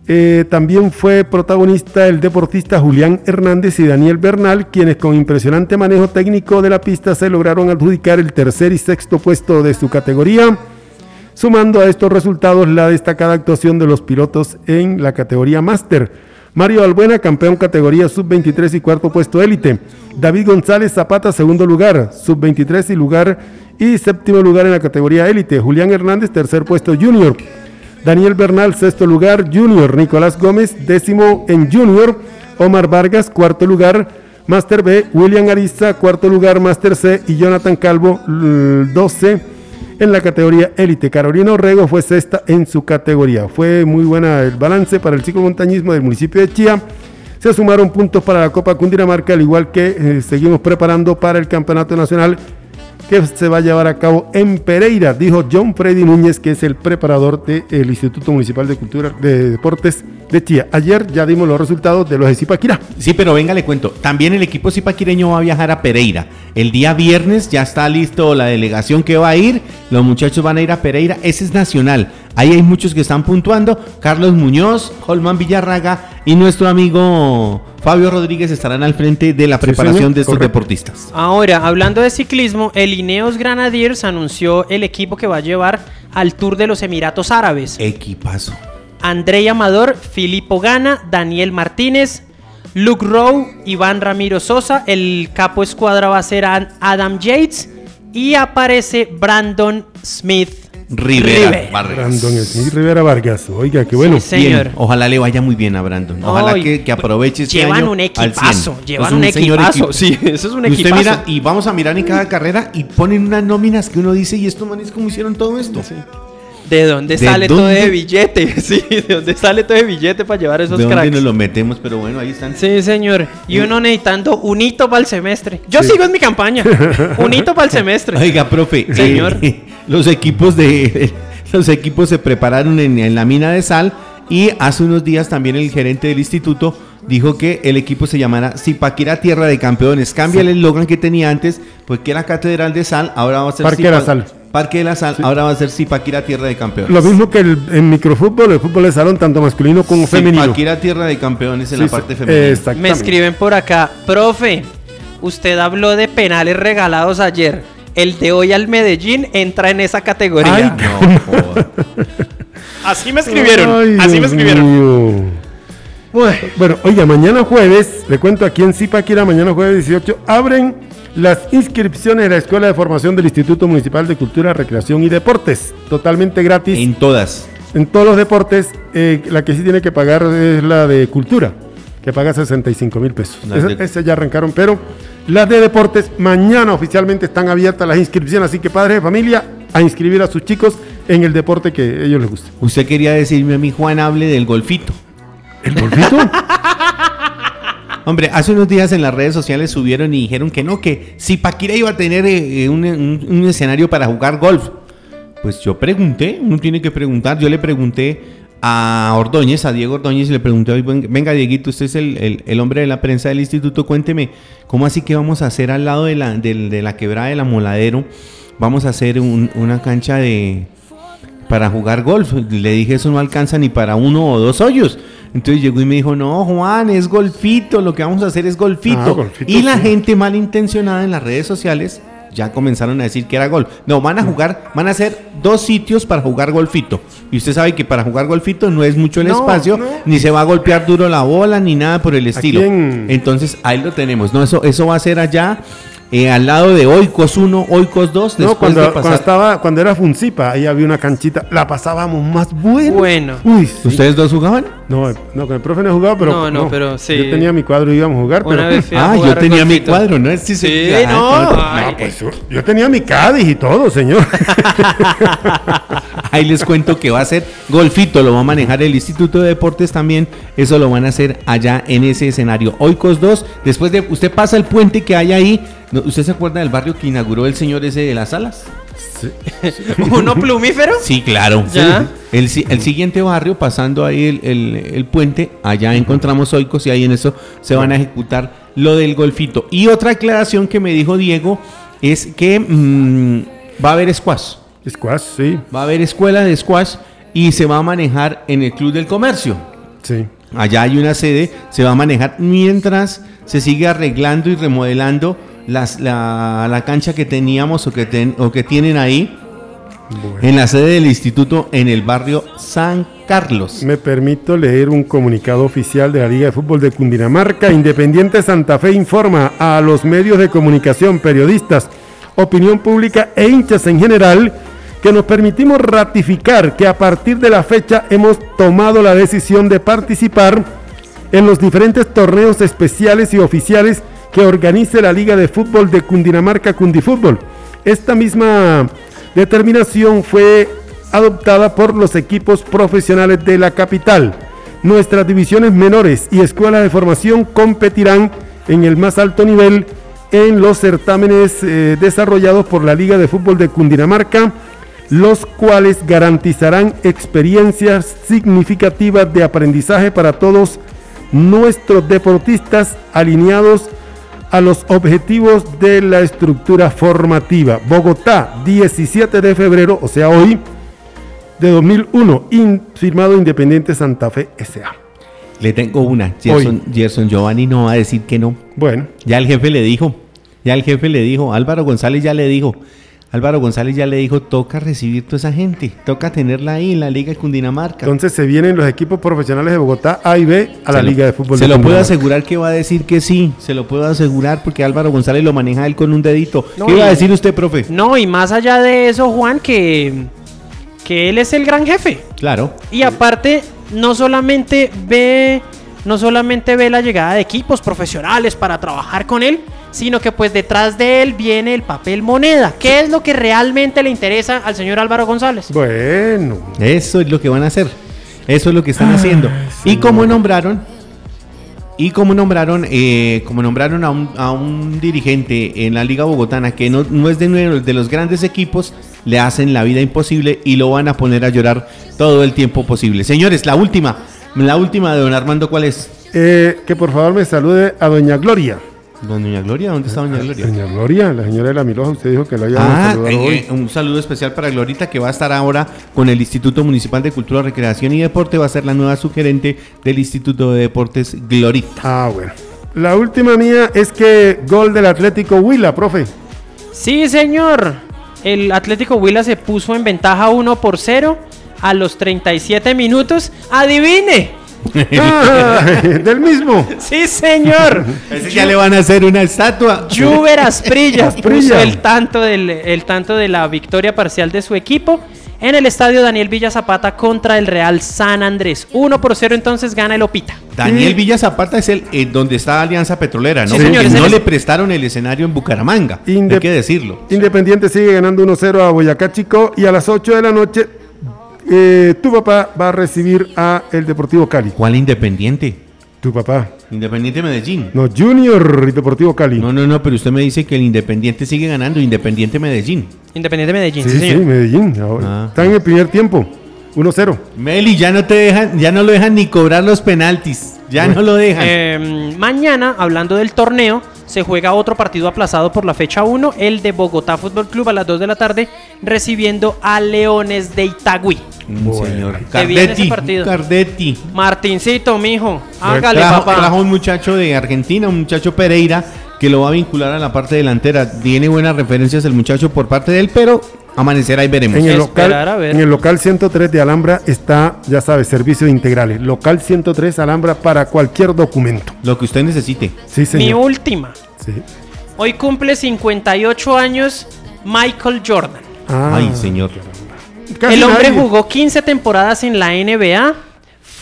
eh, también fue protagonista el deportista Julián Hernández y Daniel Bernal, quienes con impresionante manejo técnico de la pista se lograron adjudicar el tercer y sexto puesto de su categoría, sumando a estos resultados la destacada actuación de los pilotos en la categoría máster. Mario Albuena, campeón categoría sub-23 y cuarto puesto élite. David González Zapata, segundo lugar, sub-23 y lugar y séptimo lugar en la categoría élite. Julián Hernández, tercer puesto junior. Daniel Bernal, sexto lugar, Junior. Nicolás Gómez, décimo en Junior. Omar Vargas, cuarto lugar, Master B. William Ariza, cuarto lugar, Master C. Y Jonathan Calvo, l- 12 en la categoría élite. Carolina Orrego fue sexta en su categoría. Fue muy buena el balance para el ciclomontañismo del municipio de Chía. Se sumaron puntos para la Copa Cundinamarca, al igual que eh, seguimos preparando para el Campeonato Nacional que se va a llevar a cabo en Pereira, dijo John Freddy Núñez, que es el preparador del Instituto Municipal de Cultura de Deportes de Chía. Ayer ya dimos los resultados de los de Zipaquirá. Sí, pero venga, le cuento. También el equipo zipaquireño va a viajar a Pereira. El día viernes ya está listo la delegación que va a ir. Los muchachos van a ir a Pereira. Ese es nacional. Ahí hay muchos que están puntuando. Carlos Muñoz, Holman Villarraga y nuestro amigo Fabio Rodríguez estarán al frente de la preparación de estos Correcto. deportistas. Ahora, hablando de ciclismo, el Ineos Granadiers anunció el equipo que va a llevar al Tour de los Emiratos Árabes. Equipazo. Andrei Amador, Filippo Gana, Daniel Martínez, Luke Rowe, Iván Ramiro Sosa, el capo escuadra va a ser Adam Yates y aparece Brandon Smith Rivera, Vargas. Brandon Smith Rivera Vargas. Oiga, qué bueno. Sí, señor. Bien, ojalá le vaya muy bien a Brandon. Ojalá que, que aproveche este llevan año un al equipazo, 100. llevan Es un equipazo. equipo. Sí, eso es un Y Usted equipazo. mira, y vamos a mirar en cada carrera y ponen unas nóminas que uno dice, ¿y estos manes cómo hicieron todo esto? ¿De dónde ¿De sale todo de billete? Sí, ¿de dónde sale todo de billete para llevar esos ¿De dónde cracks? nos lo metemos? Pero bueno, ahí están. Sí, señor. Y uno necesitando un hito para el semestre. Yo sigo en mi campaña. un hito para el semestre. Oiga, profe, Señor. eh, los equipos de los equipos se prepararon en, en la mina de sal y hace unos días también el gerente del instituto dijo que el equipo se llamará Zipaquirá Tierra de Campeones. Cambia el eslogan que tenía antes, porque era Catedral de Sal, ahora va a ser Parque de la Sal. Parque de la Sal, ahora va a ser Zipaquirá Tierra de Campeones. Lo mismo que el, en microfútbol, el fútbol de salón, tanto masculino como femenino. Zipaquirá Tierra de Campeones en Sí, la sí, parte femenina. Me escriben por acá, profe, usted habló de penales regalados ayer. El de hoy al Medellín entra en esa categoría. Ay, No. Así me escribieron. Ay, así me escribieron. mío. Bueno, oiga, mañana jueves, le cuento aquí en Zipaquira, mañana jueves 18, abren las inscripciones de la Escuela de Formación del Instituto Municipal de Cultura, Recreación y Deportes. Totalmente gratis. En todas. En todos los deportes, eh, la que sí tiene que pagar es la de cultura, que paga 65 mil pesos. Esa- ya arrancaron, pero las de deportes, mañana oficialmente están abiertas las inscripciones, así que padres de familia, a inscribir a sus chicos en el deporte que a ellos les guste. Usted quería decirme a mí, Juan, hable del golfito. ¿El golfito? Hombre, hace unos días en las redes sociales subieron y dijeron que no, que si Paquira iba a tener eh, eh, un, un- un escenario para jugar golf. Pues yo pregunté, uno tiene que preguntar. Yo le pregunté a Ordóñez, a Diego Ordóñez, y le pregunté, "Oye, ven- venga Dieguito, usted es el, el- el hombre de la prensa del instituto, cuénteme, ¿cómo así que vamos a hacer al lado de la, de la quebrada de la Moladero? Vamos a hacer un- una cancha de, para jugar golf. Le dije, eso no alcanza ni para uno o dos hoyos. Entonces llegó y me dijo, no, Juan, es golfito, lo que vamos a hacer es golfito. Ah, golfito, y la sí. gente malintencionada en las redes sociales ya comenzaron a decir que era golf. No, van a jugar, van a hacer dos sitios para jugar golfito. Y usted sabe que para jugar golfito no es mucho el No, espacio, no. ni se va a golpear duro la bola, ni nada por el estilo. en- Entonces ahí lo tenemos. No, eso, eso va a ser allá, eh, al lado de Oikos 1, Oikos 2. No, después cuando, de cuando estaba, cuando era Funcipa, ahí había una canchita, la pasábamos más bueno. Bueno. Uy, sí. ¿Ustedes dos jugaban? No, no, con el profe no he jugado, pero. No, no, pero sí. Yo tenía mi cuadro y íbamos a jugar, Una pero. vez fui a Ah, yo tenía mi cuadro, ¿no? Sí, Sí, ah, no. claro. Ay, No, pues, yo tenía mi Cádiz y todo, señor. Ahí les cuento que va a ser golfito, lo va a manejar el Instituto de Deportes también. Eso lo van a hacer allá en ese escenario. Oikos 2, después de usted pasa el puente que hay ahí. ¿Usted se acuerda del barrio que inauguró el señor ese de las alas? ¿Uno plumífero? Sí, claro. Ya. El, si- el siguiente barrio, pasando ahí el, el- el puente, allá encontramos Oikos y ahí en eso se van a ejecutar lo del golfito. Y otra aclaración que me dijo Diego es que mm, va a haber squash. Squash, sí. Va a haber escuela de squash y se va a manejar en el Club del Comercio. Sí. Allá hay una sede, se va a manejar mientras se sigue arreglando y remodelando las, la, la cancha que teníamos o que, ten- o que tienen ahí en la sede del instituto en el barrio San Carlos. Me permito leer un comunicado oficial de la Liga de Fútbol de Cundinamarca. Independiente Santa Fe informa a los medios de comunicación, periodistas, opinión pública e hinchas en general que nos permitimos ratificar que a partir de la fecha hemos tomado la decisión de participar en los diferentes torneos especiales y oficiales que organice la Liga de Fútbol de Cundinamarca Cundifútbol. Esta misma determinación fue adoptada por los equipos profesionales de la capital. Nuestras divisiones menores y escuelas de formación competirán en el más alto nivel en los certámenes eh, desarrollados por la Liga de Fútbol de Cundinamarca, los cuales garantizarán experiencias significativas de aprendizaje para todos nuestros deportistas alineados a los objetivos de la estructura formativa. Bogotá, 17 de febrero, o sea, hoy, de 2001, in- firmado Independiente Santa Fe S.A. Le tengo una. Gerson, Gerson Giovanni no va a decir que no. Bueno. Ya el jefe le dijo. Ya el jefe le dijo. Álvaro González ya le dijo. Álvaro González ya le dijo, toca recibir toda esa gente. Toca tenerla ahí en la Liga de Cundinamarca. Entonces se vienen los equipos profesionales de Bogotá A y B a la lo- Liga de Fútbol. Se de lo puedo asegurar que va a decir que sí. Se lo puedo asegurar porque Álvaro González lo maneja él con un dedito. No, ¿Qué iba a decir usted, profe? No, y más allá de eso, Juan, que, que él es el gran jefe. Claro. Y aparte, no solamente ve, no solamente ve la llegada de equipos profesionales para trabajar con él, sino que pues detrás de él viene el papel moneda. ¿Qué es lo que realmente le interesa al señor Álvaro González? Bueno. Eso es lo que van a hacer. Eso es lo que están haciendo. Y como nombraron, y como nombraron, eh, como nombraron a un, a un dirigente en la Liga Bogotana que no, no es de, nuevo de los grandes equipos, le hacen la vida imposible y lo van a poner a llorar todo el tiempo posible. Señores, la última, la última de don Armando, ¿cuál es? Eh, que por favor me salude a Doña Gloria. Doña Gloria, ¿dónde está Doña Gloria? Doña Gloria, la señora de la Miloja, usted dijo que la iba a Ah, saludar eh, hoy. eh, un saludo especial para Glorita que va a estar ahora con el Instituto Municipal de Cultura, Recreación y Deporte. Va a ser la nueva sugerente del Instituto de Deportes Glorita. Ah, bueno. La última mía es que gol del Atlético Huila, profe. Sí, señor. El Atlético Huila se puso en ventaja 1 por 0 a los 37 minutos. ¡Adivine! Ah, del mismo. Sí, señor. Ese ya le van a hacer una estatua. Juber Asprilla puso el tanto, del, el tanto de la victoria parcial de su equipo en el estadio Daniel Villa Zapata contra el Real San Andrés. 1 por 0 entonces gana el Opita. Daniel Villa Zapata es el eh, donde está Alianza Petrolera, ¿no? Sí, señor, no el- le prestaron el escenario en Bucaramanga. Hay que decirlo. Independiente sigue ganando 1-0 a Boyacá Chico y a las 8 de la noche eh, tu papá va a recibir a el Deportivo Cali. ¿Cuál Independiente? Tu papá. Independiente Medellín. No, Junior y Deportivo Cali. No, no, no, pero usted me dice que el Independiente sigue ganando. Independiente Medellín. Independiente Medellín, Sí, sí, sí, señor. Medellín. ahora. Ah. Está en el primer tiempo. 1-0. Meli, ya no te dejan, ya no lo dejan ni cobrar los penaltis. Ya no lo dejan. Eh, mañana, hablando del torneo, se juega otro partido aplazado por la fecha 1, el de Bogotá Fútbol Club a las 2 de la tarde, recibiendo a Leones de Itagüí. Mm, señor. Se viene ese Cardetti. partido. Cardetti. Martincito, mijo, hágale, trajo, papá. trajo un muchacho de Argentina, un muchacho Pereira, que lo va a vincular a la parte delantera. Tiene buenas referencias el muchacho por parte de él, pero amanecerá y veremos. En el, local, a ver. en el local 103 de Alhambra está, ya sabes, servicios integrales. Local 103 Alhambra para cualquier documento. Lo que usted necesite. Sí, Mi señor. última. Sí. Hoy cumple 58 años Michael Jordan. Ah, Ay, señor. casi el hombre nadie. jugó 15 temporadas en la NBA.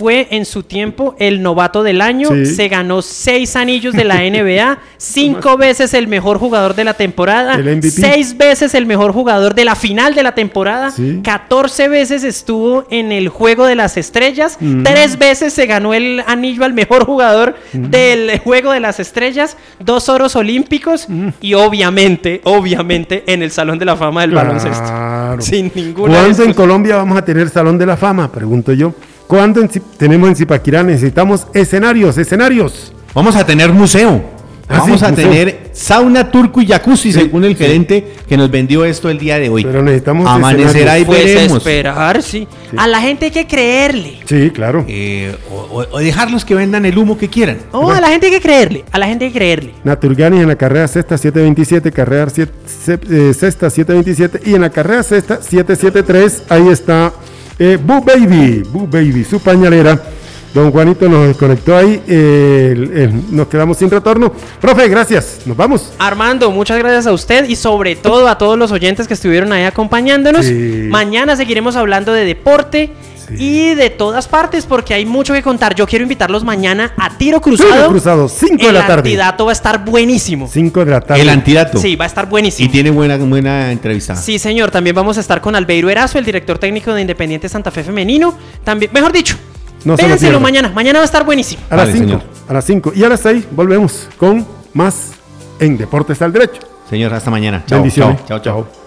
Fue en su tiempo el novato del año. Sí. Se ganó 6 anillos de la NBA. 5 veces el mejor jugador de la temporada. 6 veces el mejor jugador de la final de la temporada. Sí. 14 veces estuvo en el juego de las estrellas. Mm. 3 veces se ganó el anillo al mejor jugador del juego de las estrellas. Dos oros olímpicos. Mm. Y obviamente, obviamente, en el Salón de la Fama del baloncesto. Sin ninguna ¿Cuándo en. Colombia vamos a tener Salón de la Fama? Pregunto yo. ¿Cuándo en Zi- tenemos en Zipaquirá? Necesitamos escenarios, escenarios. Vamos a tener museo. Ah, Vamos sí, a museo. tener sauna, turco y jacuzzi, según el gerente que nos vendió esto el día de hoy. Pero necesitamos Amanecerá y Pues veremos. esperar, sí. A la gente hay que creerle. Sí, claro. Eh, o, o- o dejarlos que vendan el humo que quieran. Oh, a la gente hay que creerle. A la gente hay que creerle. Naturganis en la carrera sexta 727, carrera siete- se- eh, sexta 727 y en la carrera sexta 773, ahí está eh, Boo Baby, Boo Baby, su pañalera. Don Juanito nos desconectó ahí, eh, el- el- nos quedamos sin retorno. Profe, gracias, nos vamos. Armando, muchas gracias a usted y sobre todo a todos los oyentes que estuvieron ahí acompañándonos. Sí. Mañana seguiremos hablando de deporte y de todas partes porque hay mucho que contar. Yo quiero invitarlos mañana a Tiro Cruzado. Tiro Cruzado, 5 de El la tarde. antidato va a estar buenísimo. 5 de la tarde. El antidato. Sí, va a estar buenísimo. Y tiene buena, buena entrevista. Sí, señor. También vamos a estar con Albeiro Erazo, el director técnico de Independiente Santa Fe Femenino. También, mejor dicho, No véanselo mañana. Mañana va a estar buenísimo. A las Vale, 5, señor. a las 5 y a las 6 volvemos con más en Deportes al Derecho. Señor, hasta mañana. Chao, Bendiciones. chao, chao. chao.